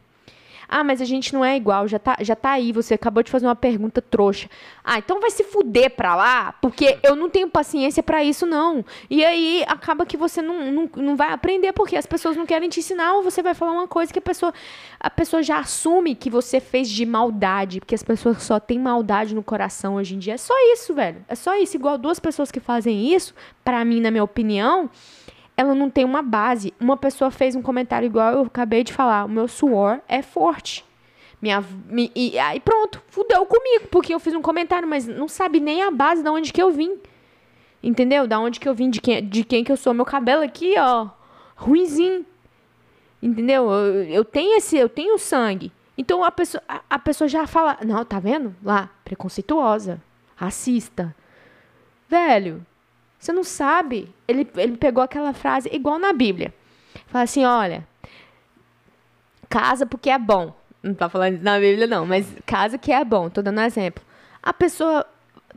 Ah, mas a gente não é igual, já tá, já tá aí, você acabou de fazer uma pergunta trouxa. Ah, então vai se fuder pra lá, porque eu não tenho paciência pra isso, não. E aí acaba que você não, não, não vai aprender, porque as pessoas não querem te ensinar, ou você vai falar uma coisa que a pessoa, a pessoa já assume que você fez de maldade, porque as pessoas só têm maldade no coração hoje em dia. É só isso, velho. É só isso. Igual duas pessoas que fazem isso, pra mim, na minha opinião, ela não tem uma base. Uma pessoa fez um comentário igual eu acabei de falar. O meu suor é forte. Minha, mi- e aí pronto, fudeu comigo, porque eu fiz um comentário, mas não sabe nem a base de onde que eu vim. Entendeu? Da onde que eu vim, de quem, de quem que eu sou. Meu cabelo aqui, ó, ruinzinho. Entendeu? Eu, eu tenho esse, eu tenho sangue. Então a pessoa, a, a pessoa já fala, não, tá vendo? Lá, preconceituosa, racista. Velho, você não sabe. Ele, ele pegou aquela frase igual na Bíblia. Fala assim, olha, casa porque é bom. Não tá falando na Bíblia, não, mas casa que é bom, tô dando um exemplo. A pessoa.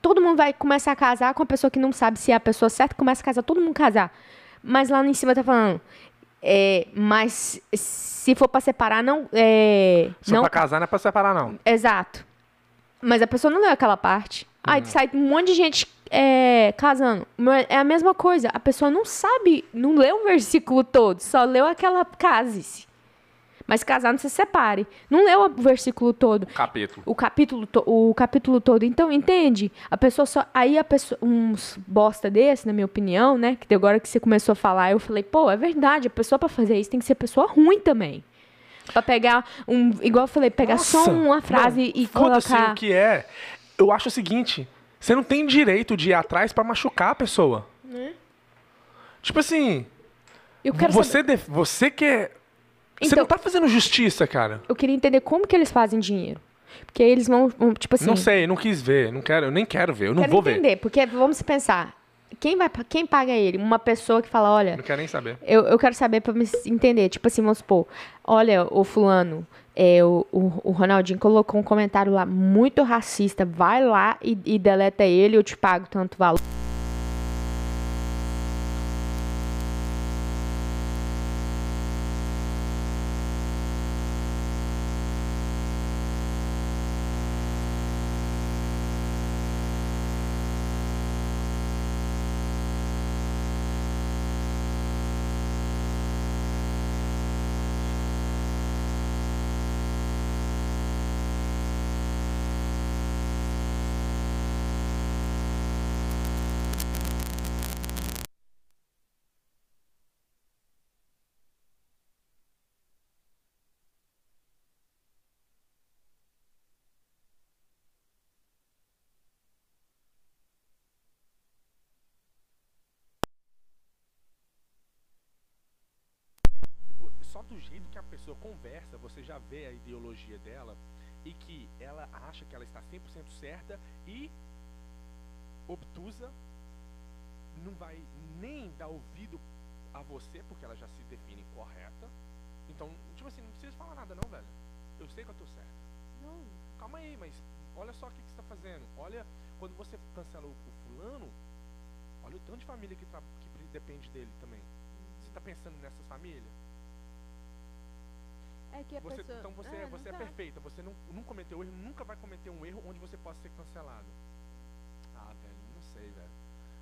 Todo mundo vai começar a casar com a pessoa que não sabe se é a pessoa certa, começa a casar, todo mundo casar. Mas lá em cima tá falando. É, mas se for pra separar, não. É, Se não for pra casar, não é pra separar, não. Exato. Mas a pessoa não leu aquela parte. Aí sai um monte de gente é, casando. É a mesma coisa. A pessoa não sabe, não leu o <laughs> versículo todo, só leu aquela case-se. Mas casar não se separe. Não leu o versículo todo. Capítulo. O capítulo, to- o capítulo todo. Então, entende? A pessoa só. Aí a pessoa. Uns bosta desse, na minha opinião, né? Que agora que você começou a falar, eu falei, pô, é verdade. A pessoa pra fazer isso tem que ser pessoa ruim também. Pra pegar um. Igual eu falei, pegar só Nossa, uma frase não, e colocar. o que é. Eu acho o seguinte: você não tem direito de ir atrás pra machucar a pessoa. Tipo assim, Eu quero você, saber- você que é. Você Então- não tá fazendo justiça, cara. Eu queria entender como que eles fazem dinheiro. Porque eles vão, tipo assim. não sei, não quis ver, não quero, eu nem quero ver, eu não quero vou ver. entender, porque vamos pensar. Quem, vai, quem paga ele? Uma pessoa que fala, olha, Não quero nem saber. Eu, eu quero saber pra me entender. Tipo assim, vamos supor. Olha, o fulano, é, o, o, o Ronaldinho colocou um comentário lá muito racista. Vai lá e, e deleta ele, eu te pago tanto valor. Jeito que a pessoa conversa, você já vê a ideologia dela e que ela acha que ela está 100% certa e obtusa, não vai nem dar ouvido a você, porque ela já se define correta. Então, tipo assim, não precisa falar nada não, velho. Eu sei que eu tô certo. Não. Calma aí, mas olha só o que, que você está fazendo. Olha, quando você cancela o, fulano, olha o tanto de família que, tra- que depende dele também. Você está pensando nessas famílias? É que a Você- pessoa. então você, É, não você é perfeita, você não, não cometeu erro, nunca vai cometer um erro onde você possa ser cancelado. Ah, velho, não sei, velho.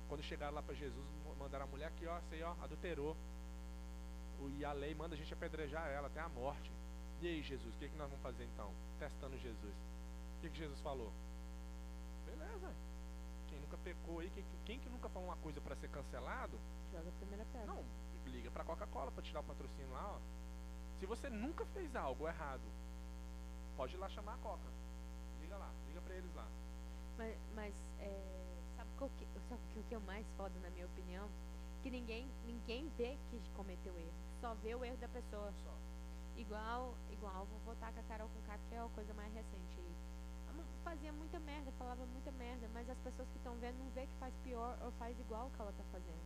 Quando chegaram lá pra Jesus, mandaram a mulher aqui, ó, sei, ó, adulterou. E a lei manda a gente apedrejar ela até a morte. E aí, Jesus, o que, que nós vamos fazer então? Testando Jesus. O que, que Jesus falou? Beleza. Quem nunca pecou aí, quem, que- quem que nunca falou uma coisa pra ser cancelado, Joga a primeira pedra. não, liga pra Coca-Cola pra tirar o patrocínio lá, ó. Se você nunca fez algo errado, pode ir lá chamar a Coca. Liga lá, liga pra eles lá. Mas, mas é, sabe, qual que, sabe o que- é o mais foda, na minha opinião? Que ninguém, ninguém vê que cometeu erro. Só vê o erro da pessoa. Só. Igual, igual, vou votar com a Carol com K, que é a coisa mais recente aí. Fazia muita merda, falava muita merda, mas as pessoas que estão vendo não vê que faz pior ou faz igual o que ela tá fazendo.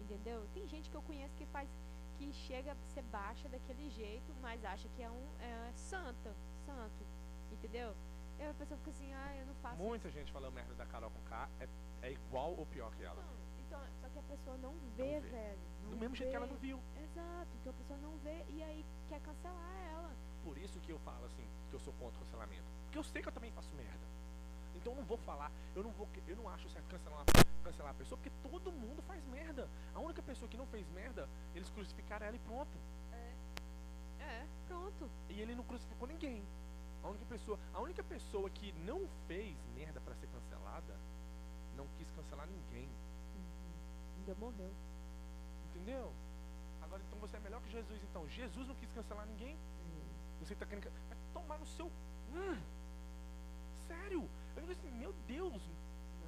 Entendeu? Tem gente que eu conheço que faz, que chega a ser baixa daquele jeito, mas acha que é um é, santa, santo. Entendeu? E a pessoa fica assim, ah, eu não faço Muita gente falando merda da Carol com K é, é igual ou pior que ela. Não, então, só que a pessoa não vê, vê. velho. Do não mesmo jeito que ela vê. não viu. Exato, então a pessoa não vê e aí quer cancelar ela. Por isso que eu falo assim, que eu sou contra o cancelamento. Porque eu sei que eu também faço merda. Então eu não vou falar, eu não vou, eu não acho certo cancelar, cancelar a pessoa, porque todo mundo faz merda. A única pessoa que não fez merda, eles crucificaram ela e pronto. É, pronto. E ele não crucificou ninguém. A única pessoa, a única pessoa que não fez merda pra ser cancelada, não quis cancelar ninguém. Ainda morreu. Entendeu? Agora então você é melhor que Jesus então. Jesus não quis cancelar ninguém. Você tá querendo. Vai tomar no seu Hum, sério? Eu falei assim, meu Deus,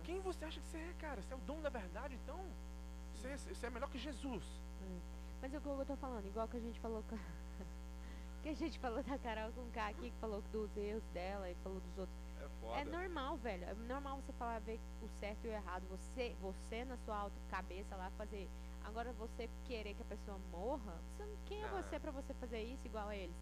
quem você acha que você é, cara? Você é o dono da verdade, então? Você, é- você é melhor que Jesus. Mas é o que eu tô falando, igual que a gente falou com a... <laughs> que a gente falou da Carol com K aqui, que falou dos erros dela e falou dos outros. É foda. É normal, velho. É normal você falar ver o certo e o errado. Você, você na sua auto cabeça lá fazer. Agora você querer que a pessoa morra, você não- quem é Não. você pra você fazer isso igual a eles?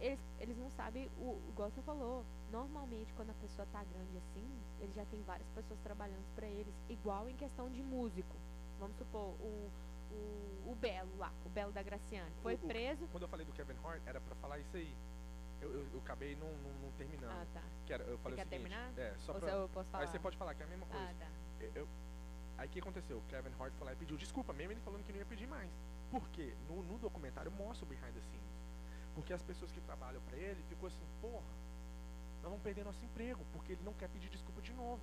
Eles, eles não sabem o igual você falou. Normalmente quando a pessoa tá grande assim, ele já tem várias pessoas trabalhando pra eles, igual em questão de músico. Vamos supor, o, o, o Belo lá, o Belo da Graciane, foi O- preso. Quando eu falei do Kevin Hart, era pra falar isso aí. Eu, eu, eu acabei não, não, não terminando. Ah, tá. Que era, eu falei quer o seguinte, terminar? É, só Ou pra... eu posso falar? Aí você pode falar que é a mesma coisa. Ah, tá. Eu- aí o que aconteceu? O Kevin Hart foi lá e pediu desculpa, mesmo ele falando que não ia pedir mais. Por quê? No, no documentário mostra o behind the scenes. Porque as pessoas que trabalham pra ele ficou assim, porra, nós vamos perder nosso emprego, porque ele não quer pedir desculpa de novo.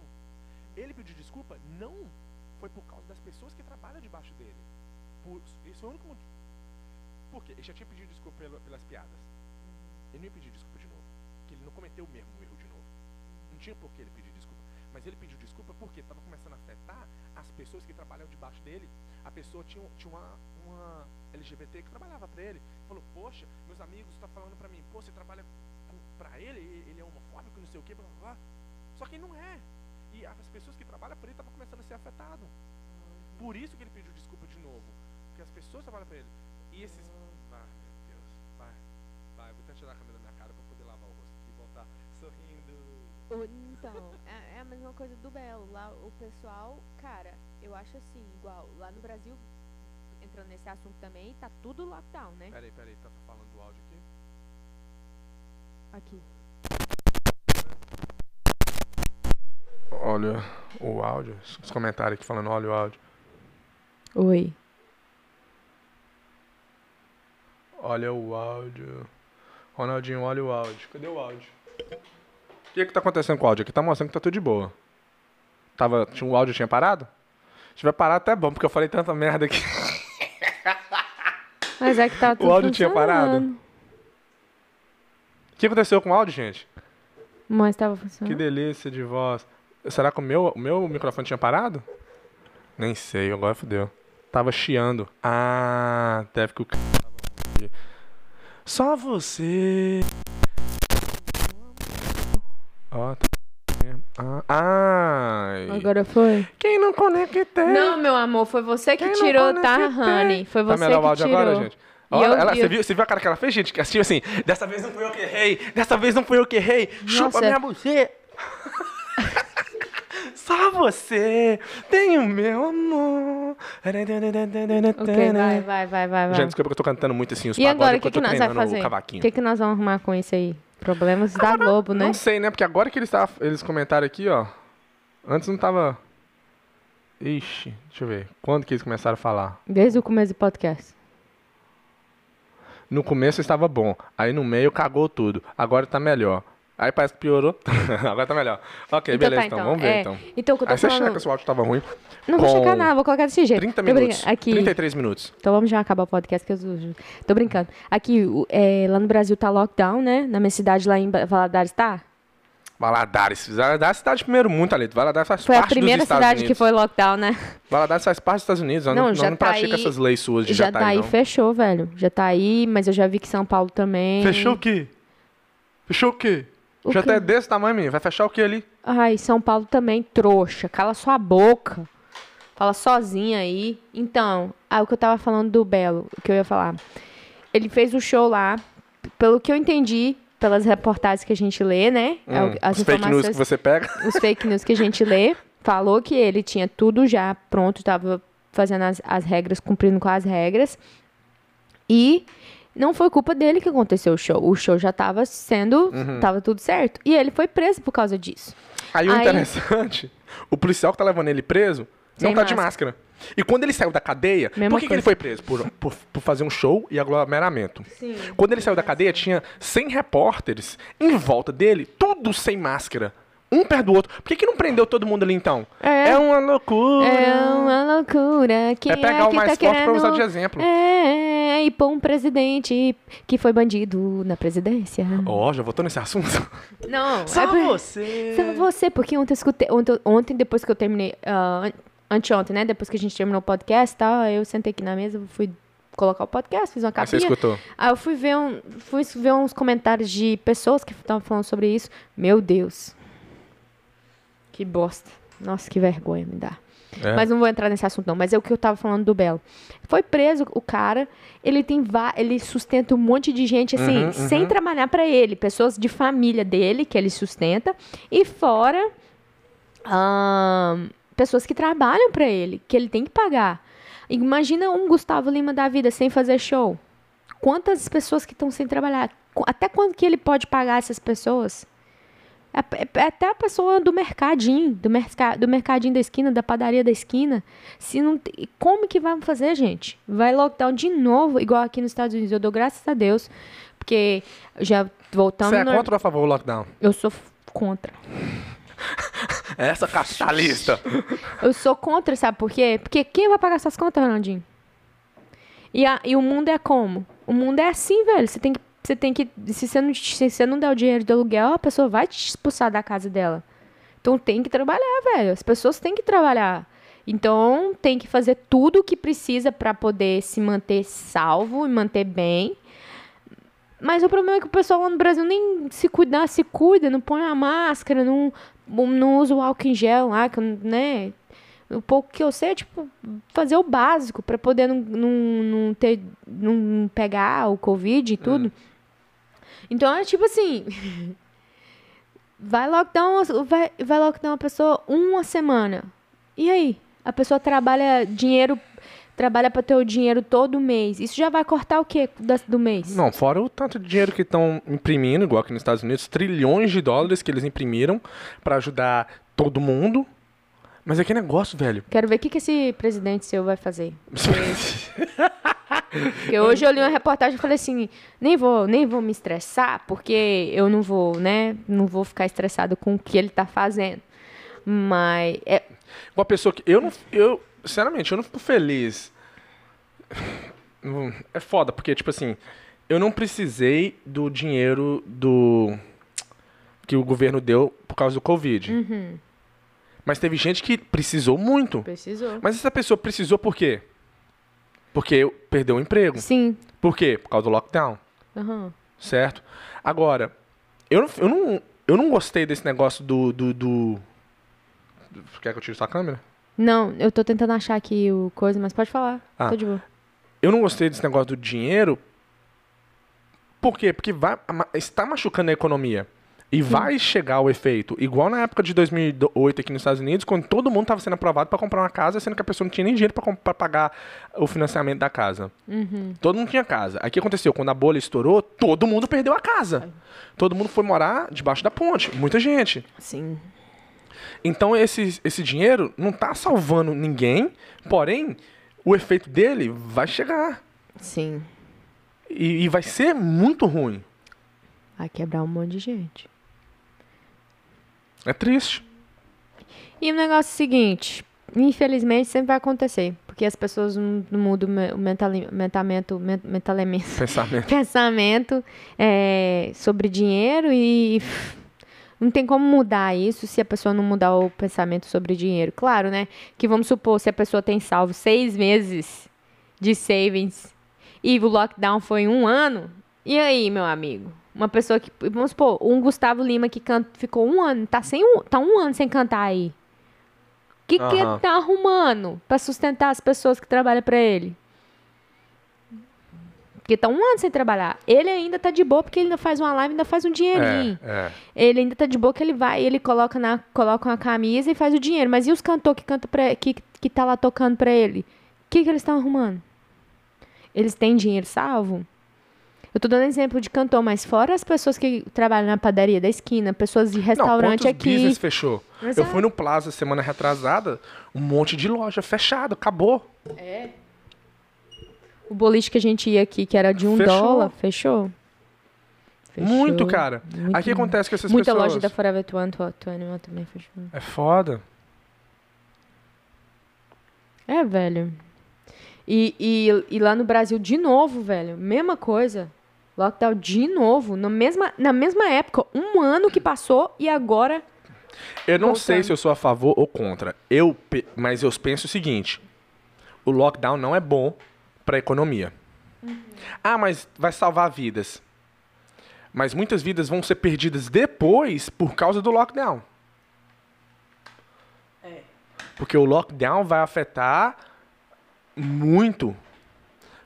Ele pediu desculpa não foi por causa das pessoas que trabalham debaixo dele. Por, foi o único motivo. Por quê? Ele já tinha pedido desculpa pela- pelas piadas. Ele não ia pedir desculpa de novo. Porque ele não cometeu o mesmo erro de novo. Não tinha por que ele pedir desculpa. Mas ele pediu desculpa porque estava começando a afetar as pessoas que trabalham debaixo dele. A pessoa tinha, tinha uma, uma LGBT que trabalhava para ele. Falou, poxa, meus amigos estão falando para mim, pô, você trabalha pra ele, ele é homofóbico, não sei o quê, blá blá blá. Só que não é. E as pessoas que trabalham para ele estavam começando a ser afetadas. Por isso que ele pediu desculpa de novo. Porque as pessoas trabalham para ele. E esses. Vai, meu Deus. Vai. Vai, vou até tirar a câmera da minha cara pra poder lavar o rosto aqui e voltar sorrindo. O- Então, é, é a mesma coisa do Belo. Lá o pessoal, cara, eu acho assim, igual, lá no Brasil, entrando nesse assunto também, tá tudo lockdown, né? Peraí, peraí, tá falando do áudio aqui? Aqui. Olha o áudio, os comentários aqui falando, olha o áudio. Oi. Olha o áudio. Ronaldinho, olha o áudio. Cadê o áudio? O que que tá acontecendo com o áudio? Aqui tá mostrando que tá tudo de boa. Tava, tinha, o áudio tinha parado? Se tiver parado, até bom, porque eu falei tanta merda aqui. <laughs> Mas é que tá tudo áudio tinha parado? O que aconteceu com o áudio, gente? Mas tava Que funcionando. delícia de voz. Será que o meu, o meu microfone tinha parado? Nem sei, agora fodeu. Tava chiando. Ah, deve que o tava ruim. Só você. Ai. Agora foi? Quem não conectei? Não, meu amor, foi você que Quem tirou, tá? Honey? Foi Tá você melhor o que áudio tirou. agora, gente? Olha, eu- ela, e você, eu- viu, você viu a cara que ela fez, gente? Que assistiu assim, dessa vez não fui eu que errei, dessa vez não fui eu que errei, chupa Nossa. minha buceta. <laughs> Só você tem o meu amor. Ok, vai, vai, vai, vai, vai. Gente, desculpa que eu tô cantando muito assim os E pagodes agora, o enquanto que, que eu tô nós vamos fazer? o O cavaquinho. que, que nós vamos arrumar com isso aí? Problemas da Globo, né? Não sei, né? Porque agora que eles, tava, eles comentaram aqui, ó. Antes não tava... Ixi, deixa eu ver. Quando que eles começaram a falar? Desde o começo do podcast. No começo estava bom, aí no meio cagou tudo. Agora tá melhor. Aí parece que piorou. <laughs> Agora tá melhor. Ok, Então beleza, tá, então. então. Vamos ver, É, então. Então, que eu tô Aí você falando... checa se o áudio tava ruim. Não vou checar nada, vou colocar desse jeito. 30 Tô brin- minutos. Aqui. 33 minutos. Então vamos já acabar o podcast que eu tô brincando. Aqui, é, lá no Brasil tá lockdown, né? Na minha cidade lá em Valadares tá? Valadares. Valadares é cidade de primeiro mundo, Alito. Valadares faz Foi a parte primeira dos Estados cidade que Unidos. foi lockdown, né? Valadares faz parte dos Estados Unidos. Não, não, já não tá pratica aí- essas leis suas de já tá aí, não. fechou, velho. Já tá aí, mas eu já vi que São Paulo também. Fechou o quê? Fechou o quê? O quê? até desse tamanho, menino. Vai fechar o quê ali? Ai, São Paulo também, trouxa. Cala sua boca. Fala sozinha aí. Então, ah, o que eu tava falando do Belo, o que eu ia falar. Ele fez o show lá, pelo que eu entendi, pelas reportagens que a gente lê, né? É Hum, as os fake news que você pega. <laughs> os fake news que a gente lê, falou que ele tinha tudo já pronto, tava fazendo as, as regras, cumprindo com as regras. E não foi culpa dele que aconteceu o show. O show já tava sendo, Uhum. tava tudo certo. E ele foi preso por causa disso. Aí o Aí- interessante, o policial que tá levando ele preso não Sem tá de máscara. E quando ele saiu da cadeia, Mesma por que, que ele foi preso? Por, por, por fazer um show e aglomeramento. Sim. Quando ele saiu da cadeia, tinha 100 repórteres em volta dele, tudo sem máscara. Um perto do outro. Por que, que não prendeu todo mundo ali então? É. uma loucura. É uma loucura. Quem É pegar o que mais tá forte pra querendo... usar de exemplo. É, é ir pra um presidente que foi bandido na presidência. Ó, já voltou nesse assunto? Não, Só <laughs> é você. Só você, porque ontem eu escutei. Ontem, ontem depois que eu terminei. an- anteontem, né? Depois que a gente terminou o podcast e tal, aí eu sentei aqui na mesa, fui colocar o podcast, fiz uma Aí você capinha. escutou. Aí eu fui ver, um, fui ver uns comentários de pessoas que estavam falando sobre isso. Meu Deus. Que bosta. Nossa, que vergonha me dá. É. Mas não vou entrar nesse assunto, não. Mas é o que eu tava falando do Belo. Foi preso o cara, ele tem va- ele sustenta um monte de gente, assim, Uhum, sem uhum. trabalhar pra ele. Pessoas de família dele, que ele sustenta. E fora, pessoas que trabalham pra ele, que ele tem que pagar. Imagina um Gustavo Lima da vida sem fazer show. Quantas pessoas que estão sem trabalhar? Até quando que ele pode pagar essas pessoas? Até a pessoa do mercadinho, do, merca, do mercadinho da esquina, da padaria da esquina. Se não como que vai fazer, gente? Vai lockdown de novo, igual aqui nos Estados Unidos. Eu dou graças a Deus, porque já voltando... Você é no- contra ou a favor do lockdown? Eu sou contra. <laughs> Essa capitalista. Eu sou contra, sabe por quê? Porque quem vai pagar essas contas, Ronaldinho? E, a- e o mundo é como? O mundo é assim, velho. Você tem que. Você tem que. Se você, não, se você não der o dinheiro do aluguel, a pessoa vai te expulsar da casa dela. Então tem que trabalhar, velho. As pessoas têm que trabalhar. Então tem que fazer tudo o que precisa para poder se manter salvo e manter bem. Mas o problema é que o pessoal lá no Brasil nem se cuidar, se cuida, não põe a máscara, não, não usa o álcool em gel lá, né? O pouco que eu sei é, tipo, fazer o básico para poder não, não, não ter, não pegar o Covid e tudo. Então é tipo assim. Vai lockdown, vai, vai lockdown a pessoa uma semana. E aí? A pessoa trabalha dinheiro, trabalha para ter o dinheiro todo mês. Isso já vai cortar o quê do mês? Não, fora o tanto de dinheiro que estão imprimindo, igual aqui nos Estados Unidos, trilhões de dólares que eles imprimiram pra ajudar todo mundo. Mas é que negócio, velho. Quero ver o que, que esse presidente seu vai fazer. <laughs> Porque hoje eu li uma reportagem e falei assim, nem vou, nem vou me estressar, porque eu não vou, né? Não vou ficar estressado com o que ele tá fazendo. Mas é, Uma pessoa que. Eu não. Eu, sinceramente, eu não fico feliz. É foda, porque, tipo assim, eu não precisei do dinheiro do. que o governo deu por causa do Covid. Uhum. Mas teve gente que precisou muito. precisou. Mas essa pessoa precisou por quê? Porque perdeu o emprego. Sim. Por quê? Por causa do lockdown. Aham. Certo? Agora, eu não, eu não, eu não gostei desse negócio do, do, do- Quer que eu tire sua câmera? Não, eu tô tentando achar aqui o coisa, mas pode falar. Ah. Tô de boa. Eu não gostei desse negócio do dinheiro. Por quê? Porque vai, está machucando a economia. E vai chegar o efeito. Igual na época de 2008 aqui nos Estados Unidos, quando todo mundo estava sendo aprovado para comprar uma casa, sendo que a pessoa não tinha nem dinheiro para pagar o financiamento da casa. Todo mundo tinha casa. Aí o que aconteceu? Quando a bolha estourou, todo mundo perdeu a casa. Todo mundo foi morar debaixo da ponte. Muita gente. Sim. Então esse, esse dinheiro não está salvando ninguém, porém, o efeito dele vai chegar. Sim. E, e vai ser muito ruim. Vai quebrar um monte de gente. É triste. E o negócio é o seguinte, infelizmente sempre vai acontecer, porque as pessoas não, mudam o mentamento, men- mentalemento, Pensamento. <laughs> pensamento é, sobre dinheiro e não tem como mudar isso se a pessoa não mudar o pensamento sobre dinheiro. Claro, né? Que vamos supor, se a pessoa tem salvo seis meses de savings e o lockdown foi um ano, e aí, meu amigo? Uma pessoa que, vamos supor, um Gustavo Lima que canta, ficou um ano, tá, sem um, tá um ano sem cantar aí. O que, que ele tá arrumando pra sustentar as pessoas que trabalham pra ele? Porque tá um ano sem trabalhar. Ele ainda tá de boa porque ele ainda faz uma live, ainda faz um dinheirinho. É, é. Ele ainda tá de boa que ele vai, ele coloca na coloca uma camisa e faz o dinheiro. Mas e os cantores que canta para que que tá lá tocando pra ele? O que que eles estão arrumando? Eles têm dinheiro salvo? Eu tô dando exemplo de cantor, mas fora as pessoas que trabalham na padaria da esquina, pessoas de Não, restaurante quantos aqui. business fechou? Eu Exato. fui no Plaza semana retrasada, um monte de loja fechada, acabou. O boliche que a gente ia aqui, que era de um Fechou. dólar, fechou. Fechou. Muito, cara. Muito. Que acontece com essas Muita pessoas? loja da Forever 21 21 também fechou. É foda. É, velho. E, e, e lá no Brasil, de novo, velho, mesma coisa. Lockdown de novo, na mesma, na mesma época, um ano que passou e agora. Eu não Voltando. sei se eu sou a favor ou contra. Eu, mas eu penso o seguinte: o lockdown não é bom para a economia. Ah, mas vai salvar vidas. Mas muitas vidas vão ser perdidas depois por causa do lockdown. Porque o lockdown vai afetar muito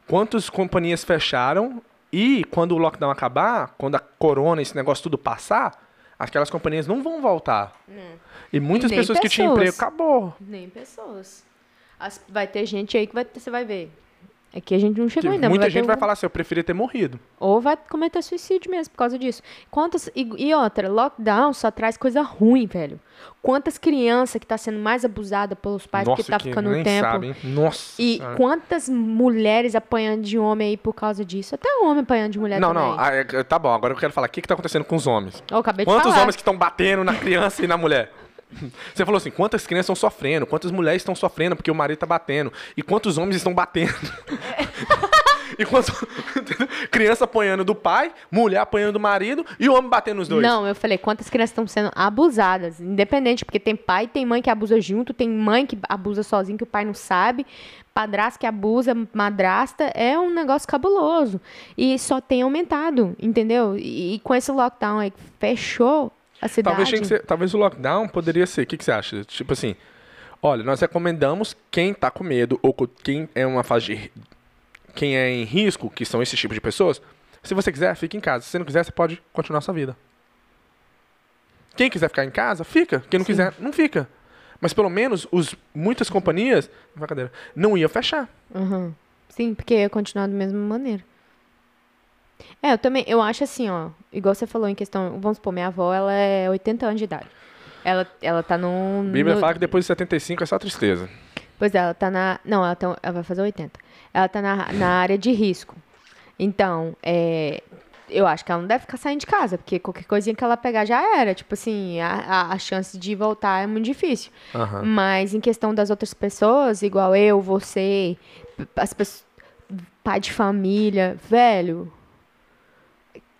quantas companhias fecharam e quando o lockdown acabar, quando a corona, esse negócio tudo passar, aquelas companhias não vão voltar. E muitas nem pessoas que tinham pessoas. emprego, acabou. Nem pessoas. As- vai ter gente aí que vai, você vai ver. Aqui a gente não chegou Que ainda. muita vai gente vai falar assim, eu preferia ter morrido. Ou vai cometer suicídio mesmo por causa disso. Quantas, e, e outra, lockdown só traz coisa ruim, velho. Quantas crianças que tá sendo mais abusada pelos pais Nossa, porque tá que ficando nem tempo. sabe? Nossa. E quantas mulheres apanhando de homem aí por causa disso? Até homem apanhando de mulher Não, também. não, ah, é, tá bom, agora eu quero falar, o que que tá acontecendo com os homens? Eu acabei de Quantos falar. homens que estão batendo na criança e na mulher? Você falou assim, quantas crianças estão sofrendo, quantas mulheres estão sofrendo porque o marido tá batendo, e quantos homens estão batendo. <laughs> e quantas criança apanhando do pai, mulher apanhando do marido e o homem batendo nos dois. Não, eu falei quantas crianças estão sendo abusadas, independente, porque tem pai e tem mãe que abusa junto, tem mãe que abusa sozinho que o pai não sabe, padrasto que abusa, madrasta, é um negócio cabuloso. E só tem aumentado, entendeu? E, e com esse lockdown aí que fechou a cidade. Talvez, tinha que ser- talvez o lockdown poderia ser. O que, que você acha? Tipo assim, olha, nós recomendamos quem tá com medo ou quem é uma fase de, quem é em risco, que são esses tipos de pessoas. Se você quiser, fique em casa. Se você não quiser, você pode continuar sua vida. Quem quiser ficar em casa, fica. Quem não Sim. quiser, não fica. Mas pelo menos os, muitas companhias brincadeira, não iam fechar. Uhum. Sim, porque ia continuar da mesma maneira. É, eu também, eu acho assim, ó, igual você falou em questão, vamos supor, minha avó, ela é 80 anos de idade. Ela, ela tá num... Bíblia no- fala que depois de 75 é só tristeza. Pois é, ela tá na. Não, ela, tá- ela vai fazer 80. Ela tá na, na área de risco. Então, é, eu acho que ela não deve ficar saindo de casa, porque qualquer coisinha que ela pegar já era. Tipo assim, a, a, chance de voltar é muito difícil. Aham. Mas em questão das outras pessoas, igual eu, você, as pessoas. Pai de família, velho.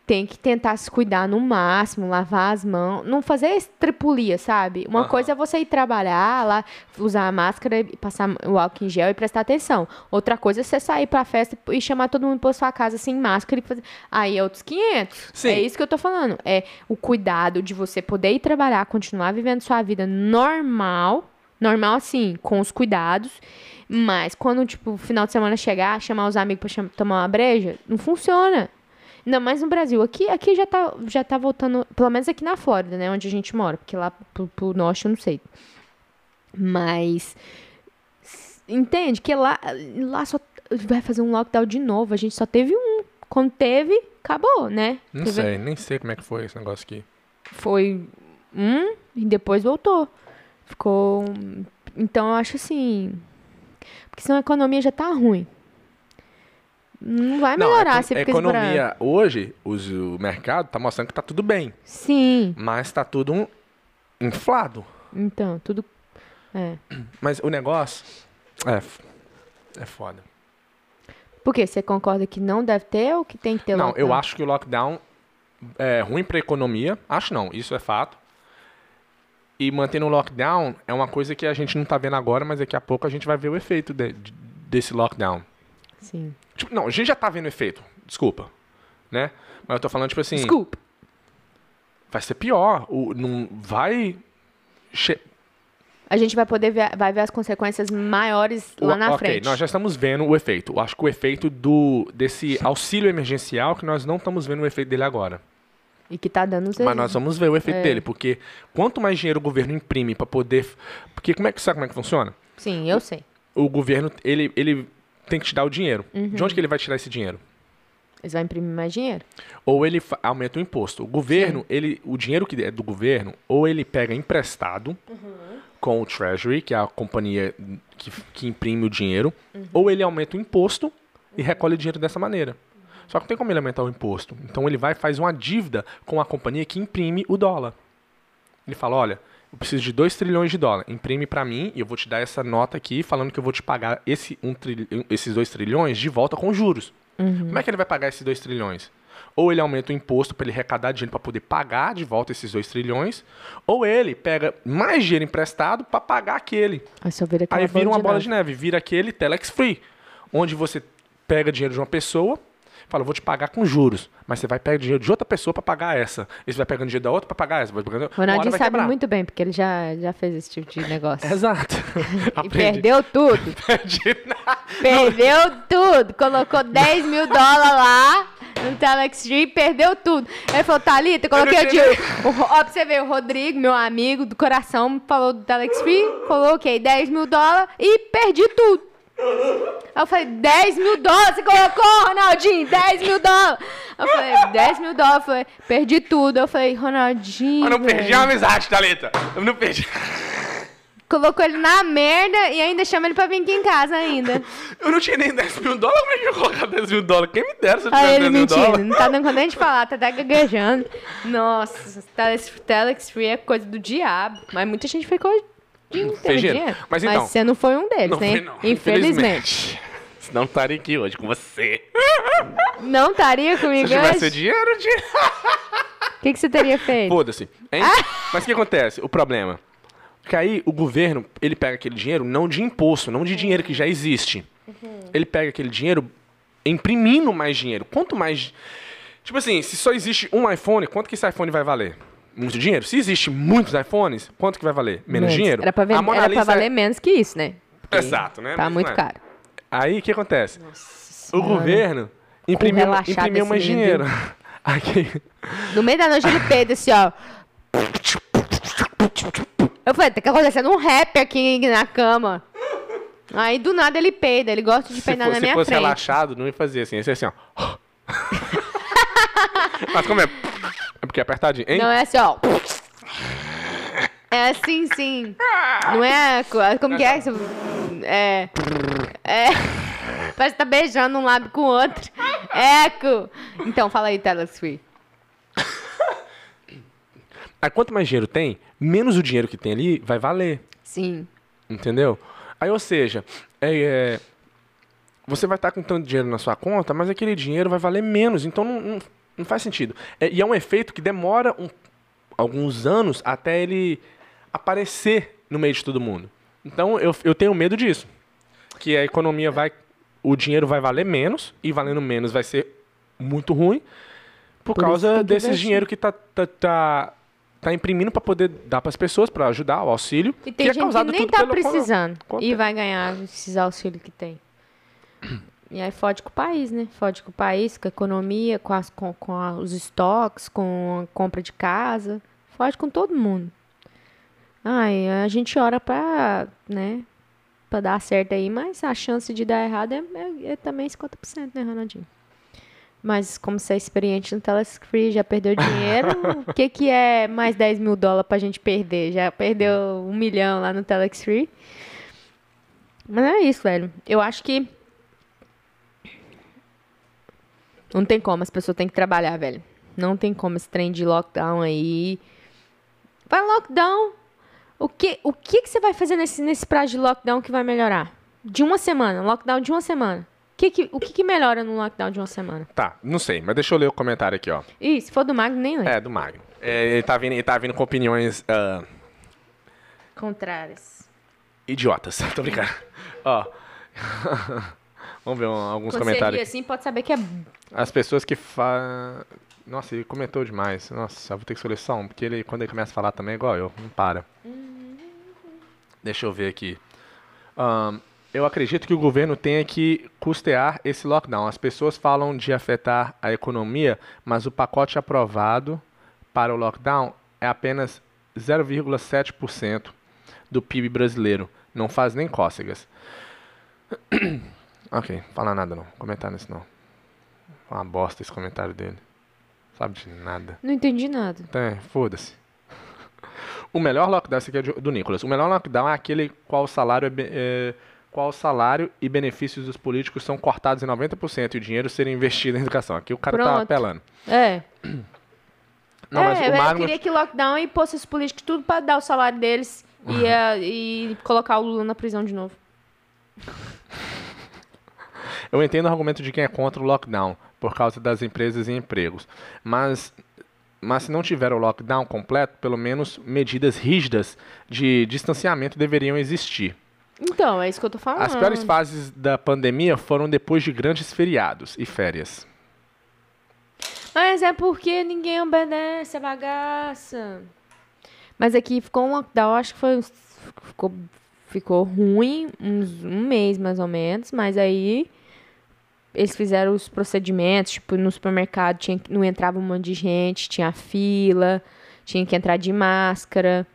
Tem que tentar se cuidar no máximo, lavar as mãos, não fazer estripulia, sabe? Uma Aham. coisa é você ir trabalhar lá, usar a máscara e passar o álcool em gel e prestar atenção. Outra coisa é você sair pra festa e chamar todo mundo pra sua casa sem máscara e fazer. Aí é outros 500. Sim. É isso que eu tô falando. É o cuidado de você poder ir trabalhar, continuar vivendo sua vida normal. Normal, assim, com os cuidados. Mas quando, tipo, o final de semana chegar, chamar os amigos pra tomar uma breja, não funciona. Ainda mais no Brasil. Aqui, aqui já, tá, já tá voltando, pelo menos aqui na Flórida, né? Onde a gente mora. Porque lá pro, pro norte eu não sei. Mas. Entende? Que lá, lá só vai fazer um lockdown de novo. A gente só teve um. Quando teve, acabou, né? Não Teve- sei, nem sei como é que foi esse negócio aqui. Foi um e depois voltou. Ficou. Então eu acho assim. Porque senão a economia já tá ruim. Não vai Não, a melhorar econ- se a fica economia hoje, os- o mercado tá mostrando que tá tudo bem, Sim. mas tá tudo um- inflado. Então, tudo. É. <clears throat> Mas o negócio é é foda. Por quê? Você concorda que não deve ter ou que tem que ter não, lockdown? eu acho que o lockdown é ruim pra economia. Acho não, isso é fato. E mantendo o lockdown é uma coisa que a gente não tá vendo agora, mas daqui a pouco a gente vai ver o efeito de- de- desse lockdown. Sim. Tipo, não, a gente já tá vendo o efeito, desculpa, né? Mas eu tô falando, tipo assim, Desculpa. vai ser pior. O, não vai... che- A gente vai poder ver, vai ver as consequências maiores lá O- na ok, frente. nós já estamos vendo o efeito. Eu acho que o efeito do, desse auxílio emergencial, que nós não estamos vendo o efeito dele agora. E que tá dando os Mas nós vamos ver o efeito É. dele, porque quanto mais dinheiro o governo imprime para poder. Porque como é que sabe como é que funciona? Sim, eu sei. O governo ele, ele tem que te dar o dinheiro. Uhum. De onde que ele vai tirar esse dinheiro? Eles vão imprimir mais dinheiro. Ou ele aumenta o imposto. O governo, ele, o dinheiro que é do governo, ou ele pega emprestado Uhum. com o Treasury, que é a companhia que, que imprime o dinheiro, Uhum. ou ele aumenta o imposto e recolhe o dinheiro dessa maneira. Só que não tem como ele aumentar o imposto. Então ele vai e faz uma dívida com a companhia que imprime o dólar. Ele fala, olha, eu preciso de 2 trilhões de dólares. Imprime pra mim e eu vou te dar essa nota aqui falando que eu vou te pagar esse um trilhão, esses 2 trilhões de volta com juros. Como é que ele vai pagar esses 2 trilhões? Ou ele aumenta o imposto para ele arrecadar dinheiro para poder pagar de volta esses 2 trilhões, ou ele pega mais dinheiro emprestado para pagar aquele. Aí vira Aí vira uma bola neve. de neve, vira aquele Telex Free, onde você pega dinheiro de uma pessoa, fala, eu vou te pagar com juros, mas você vai pegar dinheiro de outra pessoa para pagar essa. E você vai pegando dinheiro da outra para pagar essa. Vai pegando, Ronaldinho vai sabe quebrar. muito bem, porque ele já, já fez esse tipo de negócio. <laughs> Exato. <laughs> E perdeu tudo. <laughs> Perdi nada. Perdeu tudo. Colocou 10 mil dólares lá no Telex Stream, perdeu tudo. Ele falou, Thalita, coloquei o dinheiro. Ó, pra você ver, o Rodrigo, meu amigo do coração, falou do Telex Free, coloquei 10 mil dólares e perdi tudo. Aí eu falei, 10 mil dólares, você colocou, Ronaldinho, 10 mil dólares. Eu falei, 10 mil dólares, eu falei, perdi tudo. Eu falei, Ronaldinho. Eu não perdi velho. a amizade, Thalita. Eu não perdi. Colocou ele na merda e ainda chama ele pra vir aqui em casa ainda. Eu não tinha nem 10 mil dólares. Como é que eu ia colocar 10 mil dólares? Quem me dera se eu tivesse ele 10 mil mentindo, dólares? não tá dando conta nem de falar, tá até gaguejando. Nossa, Telex, Telex Free é coisa do diabo. Mas muita gente ficou Mas então- você não foi um deles, Não né? foi, não. Infelizmente. Senão não estaria aqui hoje com você. Não estaria Se comigo eu tivesse hoje? dinheiro, dinheiro. O que, que você teria feito? Foda-se. Ah! Mas o que acontece? O problema. Que aí o governo, ele pega aquele dinheiro não de imposto, não de dinheiro que já existe. Uhum. Ele pega aquele dinheiro imprimindo mais dinheiro. Quanto mais. Tipo assim, se só existe um iPhone, quanto que esse iPhone vai valer? Muito dinheiro? Se existe muitos iPhones, quanto que vai valer? Menos, dinheiro? Era pra, Mona era pra Lisa é- valer menos que isso, né? Porque Exato, né? Tá Mas muito é. caro. Aí o que acontece? O Senhora. governo imprimiu, imprimiu mais dinheiro. <laughs> Aqui. No meio da noite ele peida assim, ó. Eu falei, tá acontecendo um rap aqui na cama. Aí do nada ele peida, ele gosta de Se, peidar na se minha fosse frente. relaxado, não ia fazer assim. Ia ser assim, ó. <laughs> <laughs> Mas como é? É porque é apertadinho, hein? Não é assim, ó. É assim, sim. Não é. co- Como que é? É. É. Parece que tá beijando um lábio com o outro. Eco! Então, fala aí, Telex Free. Aí quanto mais dinheiro tem, menos o dinheiro que tem ali vai valer. Sim. Entendeu? Aí, ou seja, é, é, você vai estar com tanto dinheiro na sua conta, mas aquele dinheiro vai valer menos. Então não, não, não faz sentido. É, e é um efeito que demora um- alguns anos até ele aparecer no meio de todo mundo. Então eu, eu tenho medo disso. Que a economia vai. O dinheiro vai valer menos, e valendo menos vai ser muito ruim, por, Por causa que desse investir. dinheiro que tá, tá, tá, tá imprimindo para poder dar para as pessoas, para ajudar o auxílio. E tem que é gente que causado nem tudo tá precisando. conta- E vai ganhar esses auxílios que tem. E aí fode com o país, né? Fode com o país, com a economia, com, as, com, com a- os estoques, com a compra de casa. Fode com todo mundo. Ai, a gente ora pra, né? Pra dar certo aí, mas a chance de dar errado é, é- é também 50%, né, Ronaldinho? Mas como você é experiente no Telex Free, já perdeu <laughs> dinheiro, o que, que é mais 10 mil dólares pra gente perder? Já perdeu um milhão lá no Telex Free. Mas é isso, velho. Eu acho que. Não tem como, as pessoas têm que trabalhar, velho. Não tem como esse trem de lockdown aí. Vai lockdown. O que, o que, que você vai fazer nesse, nesse prazo de lockdown que vai melhorar? De uma semana, lockdown de uma semana. O que, que, o que, que melhora no lockdown de uma semana? Tá, não sei, mas deixa eu ler o comentário aqui, ó. Ih, se for do Magno, nem lembro. É, do Magno. É, ele, tá vindo, ele tá vindo com opiniões ah, Contrárias. idiotas. <laughs> Tô brincando. Ó. <laughs> Vamos ver um- alguns Quando comentários. ri assim, pode saber que é... As pessoas que fa... Nossa, ele comentou demais. Nossa, eu vou ter que escolher só um, porque ele, quando ele começa a falar também é igual eu, não para. Deixa eu ver aqui. Ahn, eu acredito que o governo tenha que custear esse lockdown. As pessoas falam de afetar a economia, mas o pacote aprovado para o lockdown é apenas 0,7% do PIB brasileiro. Não faz nem cócegas. Ok, falar nada não. Comentar nisso não. Uma bosta esse comentário dele. Sabe de nada. Não entendi nada. É, foda-se. <laughs> O melhor lockdown, esse aqui é do Nicolas. O melhor lockdown é aquele qual o salário é, é, qual o salário e benefícios dos políticos são cortados em 90% e o dinheiro ser investido em educação. Aqui o cara tá Pronto. apelando. É. <clears throat> Não, é, mas o eu Magno. queria que lockdown e pôsse os políticos tudo pra dar o salário deles e, eh, e colocar o Lula na prisão de novo. <laughs> Eu entendo o argumento de quem é contra o lockdown, por causa das empresas e empregos. Mas, mas se não tiver o lockdown completo, pelo menos medidas rígidas de distanciamento deveriam existir. Então, é isso que eu tô falando. As piores fases da pandemia foram depois de grandes feriados e férias. Mas é porque ninguém obedece a bagaça. Mas aqui ficou um lockdown, acho que foi. Ficou, ficou ruim, uns, um mês mais ou menos, mas aí eles fizeram os procedimentos, tipo, no supermercado tinha, não entrava um monte de gente, tinha fila, tinha que entrar de máscara.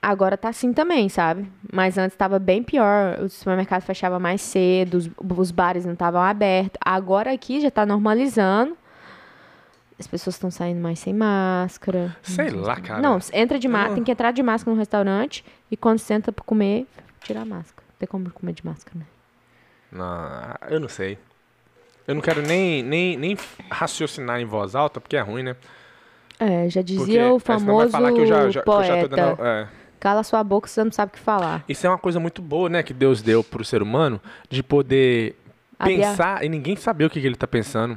Agora tá assim também, sabe? Mas antes tava bem pior. O supermercado fechava mais cedo, os, os bares não estavam abertos. Agora aqui já tá normalizando. As pessoas estão saindo mais sem máscara. Sei lá, cara. Não, entra de máscara, tem que entrar de máscara no restaurante e quando senta pra comer, tira a máscara. Tem como comer de máscara, né? Não, eu não sei. Eu não quero nem, nem, nem raciocinar em voz alta, porque é ruim, né? É, já Porque dizia o senão vai famoso falar que eu já, já, que eu já tô poeta. dando. é. Cala sua boca, você não sabe o que falar. Isso é uma coisa muito boa, né? Que Deus deu pro ser humano de poder pensar e ninguém saber o que, que ele tá pensando.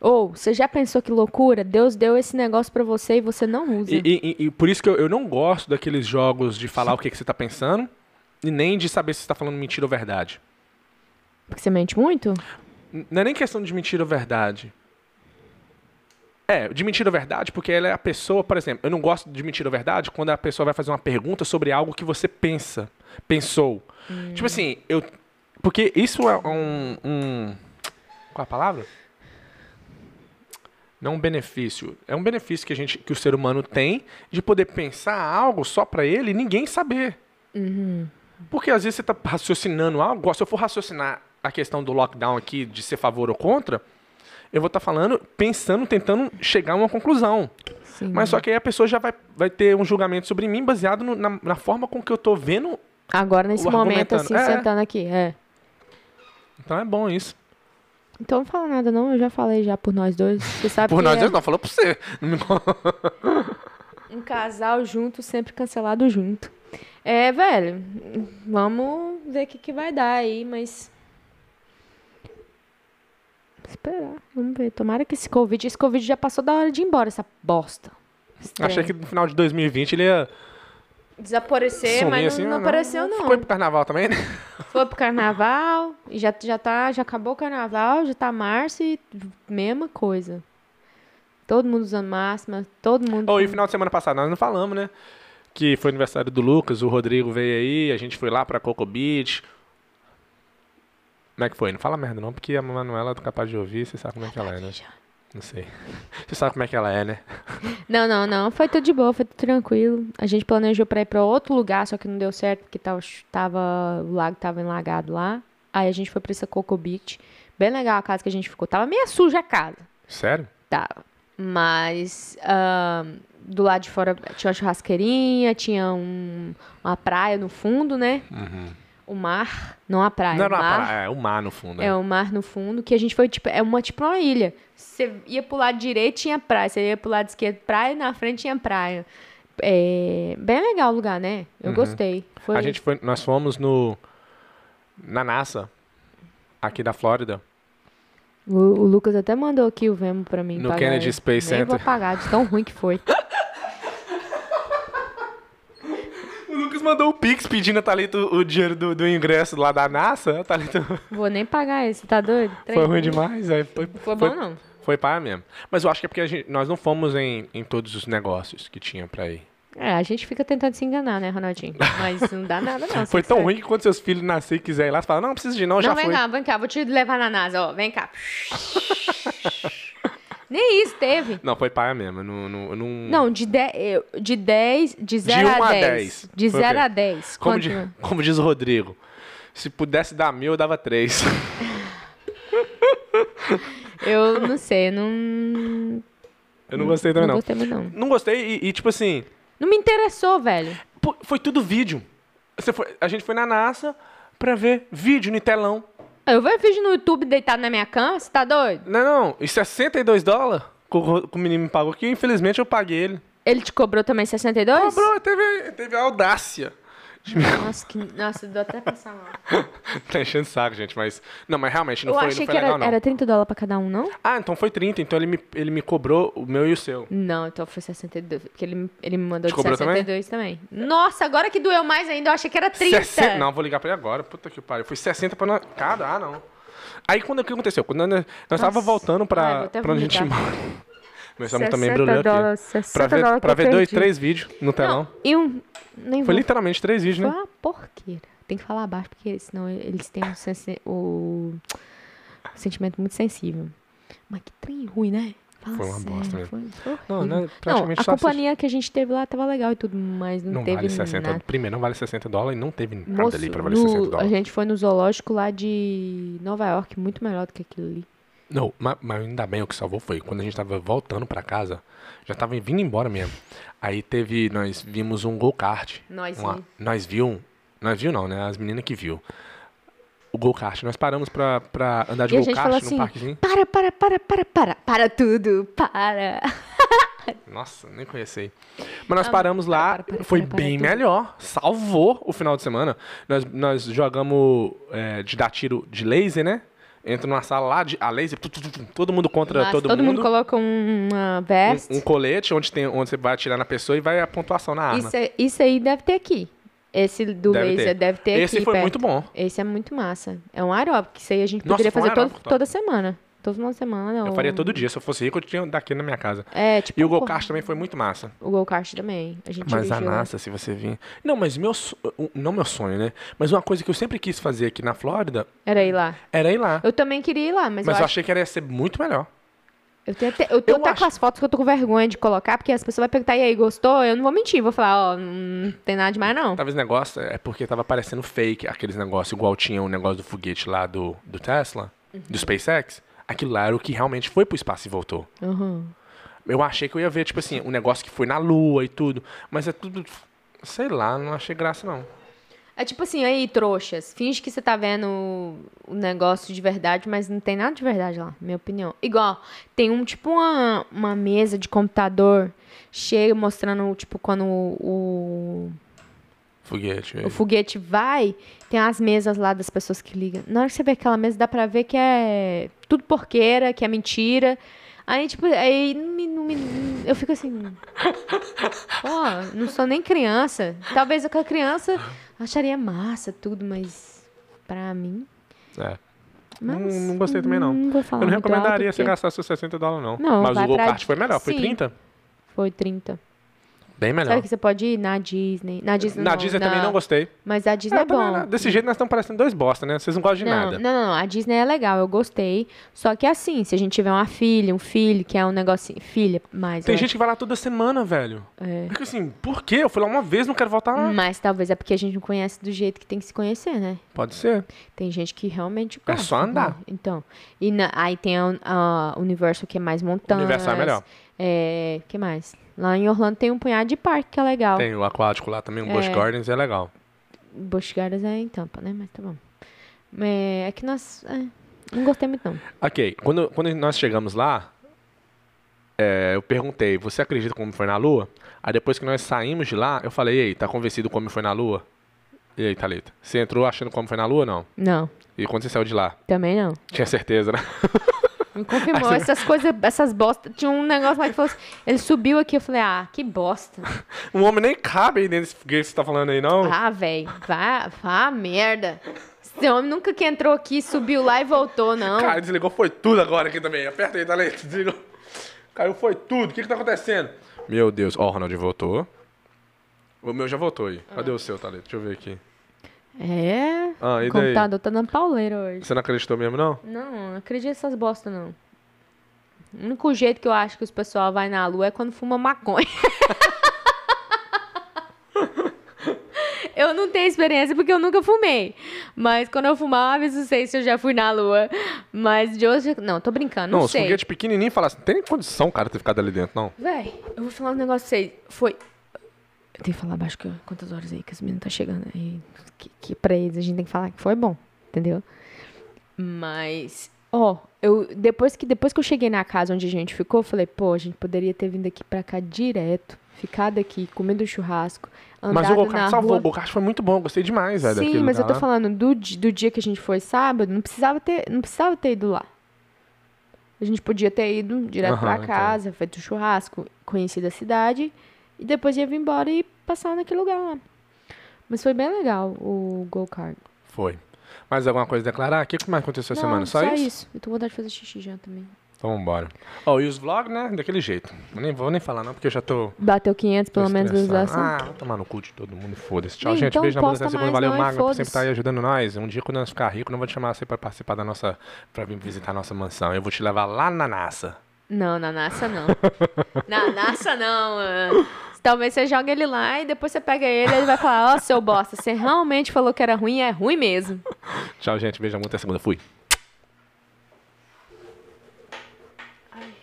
Ou, você já pensou que loucura? Deus deu esse negócio pra você e você não usa. E, e- e- e por isso que eu, eu não gosto daqueles jogos de falar o que, que você tá pensando e nem de saber se você tá falando mentira ou verdade. Porque você mente muito? Não é nem questão de mentira ou verdade. É, de mentira ou verdade, porque ela é a pessoa, por exemplo, eu não gosto de mentira ou verdade quando a pessoa vai fazer uma pergunta sobre algo que você pensa, pensou. Tipo assim, eu. Porque isso é um. um qual é a palavra? Não um benefício. É um benefício que, a gente, que o ser humano tem de poder pensar algo só pra ele e ninguém saber. Porque às vezes você tá raciocinando algo, se eu for raciocinar a questão do lockdown aqui, de ser favor ou contra, eu vou estar falando, pensando, tentando chegar a uma conclusão. Sim. Mas só que aí a pessoa já vai, vai ter um julgamento sobre mim baseado no- na, na forma com que eu tô vendo. Agora, nesse momento, assim, É. sentando aqui. É. Então é bom isso. Então não fala nada, não. Eu já falei já por nós dois. Você sabe Por que nós é dois, não, falou pra você. Um casal junto, sempre cancelado junto. É, velho. Vamos ver o que, que vai dar aí, mas. Esperar, vamos ver. Tomara que esse Covid. Esse Covid já passou da hora de ir embora, essa bosta. Estranho. Achei que no final de 2020 ele ia Desaparecer, sumir mas não, assim. não ah, apareceu, não. Foi pro carnaval também, né? <laughs> Foi pro carnaval, e já, já tá, já acabou o carnaval, já tá março e mesma coisa. Todo mundo usando máscara, todo mundo. Oh, e final de semana passado, nós não falamos, né? Que foi aniversário do Lucas, o Rodrigo veio aí, a gente foi lá pra Coco Beach. Como é que foi? Não fala merda não, porque a Manuela é capaz de ouvir, você sabe como é que ela é, né? Não sei. <laughs> Você sabe como é que ela é, né? <laughs> Não, não, não. Foi tudo de boa, foi tudo tranquilo. A gente planejou pra ir pra outro lugar, só que não deu certo porque tava, tava, o lago tava enlagado lá. Aí a gente foi pra essa Coco Beach. Bem legal a casa que a gente ficou. Tava meio suja a casa. Sério? Tava. Mas do lado de fora tinha uma churrasqueirinha, tinha um- uma praia no fundo, né? O mar, não a praia, não era mar. praia, é o mar no fundo. É né? o mar no fundo, que a gente foi, tipo, é uma, tipo uma ilha. Você ia pro lado direito, tinha praia. Você ia pro lado esquerdo, praia, e na frente tinha praia. É bem legal o lugar, né? Eu gostei. Foi Uhum. A gente foi, nós fomos no na NASA aqui da Flórida. o, o Lucas até mandou aqui o Vemo pra mim. No pagar Kennedy. Space Nem vou Center. pagar, de tão ruim que foi. <laughs> O Lucas mandou o Pix pedindo a Thalita o o dinheiro do, do ingresso lá da NASA. A Thalita vou nem pagar esse, tá doido? Trem foi ruim demais. Aí foi, Foi bom, não. Foi paia mesmo. Mas eu acho que é porque a gente- nós não fomos em, em todos os negócios que tinha pra ir. É, a gente fica tentando se enganar, né, Ronaldinho? Mas não dá nada, não. <laughs> Foi tão ruim que quando seus filhos nascerem e quiserem ir lá, você fala, não, não precisa de ir, não, já Não, vem foi. cá, vem cá, vou te levar na NASA, ó, vem cá. <laughs> Nem isso teve. Não, foi paia mesmo. Não, não, não... Não, de 10, de 10, de 0 1 a a 10. 10. De Foi o 0 quê? a 10. Como, di- <laughs> como diz o Rodrigo, se pudesse dar mil, eu dava três. <laughs> Eu não sei, não. Eu não gostei também, não não. gostei muito, não. Não gostei e, e, tipo assim, Não me interessou, velho. pô, foi tudo vídeo. Você foi- a gente foi na NASA pra ver vídeo no telão. Eu vejo vídeo no YouTube deitado na minha cama, você tá doido? Não, não, e 62 dólares? que o, que o menino me pagou, que infelizmente eu paguei ele. Ele te cobrou também 62? Cobrou, teve, teve a audácia. Nossa, que... Nossa, deu até passar mal. <laughs> tá enchendo saco, gente, mas. Não, mas realmente não Eu foi, achei não foi que legal, era, não. era 30 dólares pra cada um, não? Ah, então foi 30, então ele me, ele me cobrou o meu e o seu. Não, então foi 62. Porque ele, me- ele me mandou Te de cobrou também? 62 também? Nossa, agora que doeu mais ainda, eu achei que era 30. 60, não, vou ligar pra ele agora. Puta que pariu. Foi 60 pra nós. Cada, ah, não. Aí quando o que aconteceu? Quando nós, nós tava voltando Ai, pra, até pra onde a gente mora. Meu estômago 60 também embrulhou aqui. dólares, 60 Pra ver, pra ver dois, três vídeos no telão. Não, e um... Nem Foi vou. literalmente três vídeos, Foi né? uma porqueira. Tem que falar baixo, porque senão eles têm um, sensi- o... um sentimento muito sensível. Mas que trem ruim, né? Fala Foi uma sério, bosta mesmo. Foi, foi Não, né? Não, a companhia que a gente teve lá tava legal e tudo, mas não, Não teve vale 60. nada. Primeiro, não vale 60 dólares e não teve nada Moço, ali pra valer no- 60 a dólares. gente foi no zoológico lá de Nova York, muito melhor do que aquilo ali. Não, mas, mas ainda bem o que salvou foi quando a gente tava voltando pra casa, já tava vindo embora mesmo. Aí teve, nós vimos um go-kart. Nós Uma- vi. nós viu, nós viu não, né? As meninas que viu. O go-kart. Nós paramos pra, pra andar de go-kart assim, no parquezinho. para, para, para, para, para, para tudo, para. <laughs> Nossa, nem conheci. Mas nós Ah, paramos lá, para, para, para, foi para, para bem melhor. Salvou o final de semana. Nós, nós jogamos é, de dar tiro de laser, né? Entra numa sala lá, de, a laser, tu, tu, tu, todo mundo contra Mas todo, todo mundo mundo. coloca um- uma veste. um, um colete onde, tem, onde você vai atirar na pessoa e vai a pontuação na arma. Isso, é- isso aí deve ter aqui. Esse do Deve laser ter. deve ter Esse aqui foi perto. muito bom. Esse é muito massa. É um aeróbico. Isso aí a gente Nossa, poderia foi um fazer todo- toda semana. Todo final de semana. Eu faria todo dia. Se eu fosse rico, eu tinha daqui na minha casa. É, tipo. E o go-kart também foi muito massa. O go-kart também. A gente Mas a. NASA, se você vir. Não, mas meu so- um- Não meu sonho, né? Mas uma coisa que eu sempre quis fazer aqui na Flórida Era ir lá. era ir lá. Eu também queria ir lá, mas, Mas eu, eu acho... achei que era ia ser muito melhor. eu, tenho até, eu tô eu até acho- com as fotos que eu tô com vergonha de colocar, porque as pessoas vão perguntar, e aí, gostou? Eu não vou mentir, vou falar, ó, não tem nada demais, não. Talvez o negócio é porque tava parecendo fake, aqueles negócios, igual tinha o negócio do foguete lá do, do Tesla, Uhum. do SpaceX. Aquilo lá era o que realmente foi pro espaço e voltou. Uhum. Eu achei que eu ia ver, tipo assim, um negócio que foi na Lua e tudo. Mas é tudo. Sei lá, não achei graça, não. É tipo assim, aí, trouxas, finge que você tá vendo o negócio de verdade, mas não tem nada de verdade lá, minha opinião. Igual, tem um, tipo, uma, uma mesa de computador cheia mostrando, tipo, quando o, Foguete. o foguete vai, tem as mesas lá das pessoas que ligam. Na hora que você vê aquela mesa, dá pra ver que é tudo porqueira, que é mentira. Aí, tipo, aí não me- não me- eu fico assim. <laughs> Pô, não sou nem criança. Talvez aquela criança acharia massa tudo, mas pra mim. É. Mas, Não, não gostei também, não. Não vou falar Eu não recomendaria alto, você porque gastar seus 60 dólares, não. Não, Mas o go-kart foi melhor, foi Sim. 30? Foi 30. Bem melhor. Sabe que você pode ir na Disney? Na Disney Na não, Disney na- também não gostei. Mas a Disney Ah, é também bom. não. Desse jeito nós estamos parecendo dois bosta, né? Vocês não gostam de Não, nada. não, não, a Disney é legal, eu gostei. Só que assim, se a gente tiver uma filha, um filho, que é um negocinho. Filha, mais. Tem gente que vai lá toda semana, velho. É. Fica assim, por quê? Eu fui lá uma vez, não quero voltar lá. acho. Mas talvez é porque a gente não conhece do jeito que tem que se conhecer, né? Pode ser. Tem gente que realmente É gosta. só andar. né? Então. E na- aí tem a, a Universal, que é mais montanha. Universal é melhor. É. que mais? Lá em Orlando tem um punhado de parque que é legal. Tem o aquático lá também, o Busch É. Gardens é legal. Busch Gardens é em Tampa, né? Mas tá bom. É, é que nós. é, não gostei muito, não. Ok, quando, quando nós chegamos lá, é, eu perguntei, você acredita como foi na Lua? Aí depois que nós saímos de lá, eu falei, ei, tá convencido como foi na Lua? E aí, Thalita? Você entrou achando como foi na Lua ou não? Não, E quando você saiu de lá? também não. Tinha certeza, né? <laughs> Me confirmou você- essas coisas, essas bostas. Tinha um negócio lá que falou assim, ele subiu aqui, eu falei, ah, que bosta. <laughs> Um homem nem cabe aí nesse foguete que você tá falando aí, não. Ah, velho, vá, vá merda. Esse homem nunca que entrou aqui, subiu lá e voltou, não. Cara, desligou foi tudo agora aqui também. Aperta aí, Thalita, desligou. Caiu foi tudo, o que que tá acontecendo? Meu Deus, ó, o Ronald voltou. O meu já voltou aí. Cadê o seu, Thalita? Deixa eu ver aqui. É, Ah, e o daí? computador tá dando pauleira hoje. Você não acreditou mesmo, não? Não, não acredito nessas bostas, não. O único jeito que eu acho que os pessoal vai na lua é quando fuma maconha. <laughs> eu não tenho experiência porque eu nunca fumei. Mas quando eu fumava, eu não sei se eu já fui na lua. Mas de hoje. Não, tô brincando, não, Não, os sei. foguetes pequenininhos falam assim, não tem nem condição, cara, ter ficado ali dentro, não. Véi, eu vou falar um negócio pra vocês. Foi. Eu tenho que falar baixo que, quantas horas aí que as meninas tá chegando. Aí, que, que pra eles a gente tem que falar que foi bom, entendeu? Mas Ó, eu depois que depois que eu cheguei na casa onde a gente ficou, eu falei, pô, a gente poderia ter vindo aqui pra cá direto, ficado aqui, comendo churrasco, andado Mas o go-kart salvou. O go-kart foi muito bom. Gostei demais, velho. Sim, mas eu tô lá. falando do, do dia que a gente foi sábado, não precisava ter, não precisava ter ido lá. A gente podia ter ido direto Aham, pra entendo. casa, feito churrasco, conhecido a cidade e depois ia vir embora e passar naquele lugar lá. Mas foi bem legal o go-kart. Foi. Mais alguma coisa a declarar? O que mais aconteceu essa Não, semana? Só, isso? Eu tô com vontade de fazer xixi já também. Então vambora. Ó, e os vlogs, né? Daquele jeito. Eu nem vou nem falar não, porque eu já tô... Bateu 500 tô pelo menos visualização. Ah, vai tomar no cu de todo mundo, foda-se. Tchau, Ih, gente. então Beijo na bunda mais Valeu, e Magno, por sempre estar aí ajudando nós. Um dia, quando nós ficar ricos, não vou te chamar você pra participar da nossa... Pra vir visitar a nossa mansão. Eu vou te levar lá na NASA. Não, na NASA não. <laughs> na NASA não. Talvez você jogue ele lá e depois você pega ele e ele vai falar, ó, seu bosta, você realmente falou que era ruim, é ruim mesmo. Tchau, gente. Beijo bunda. Até segunda. Fui.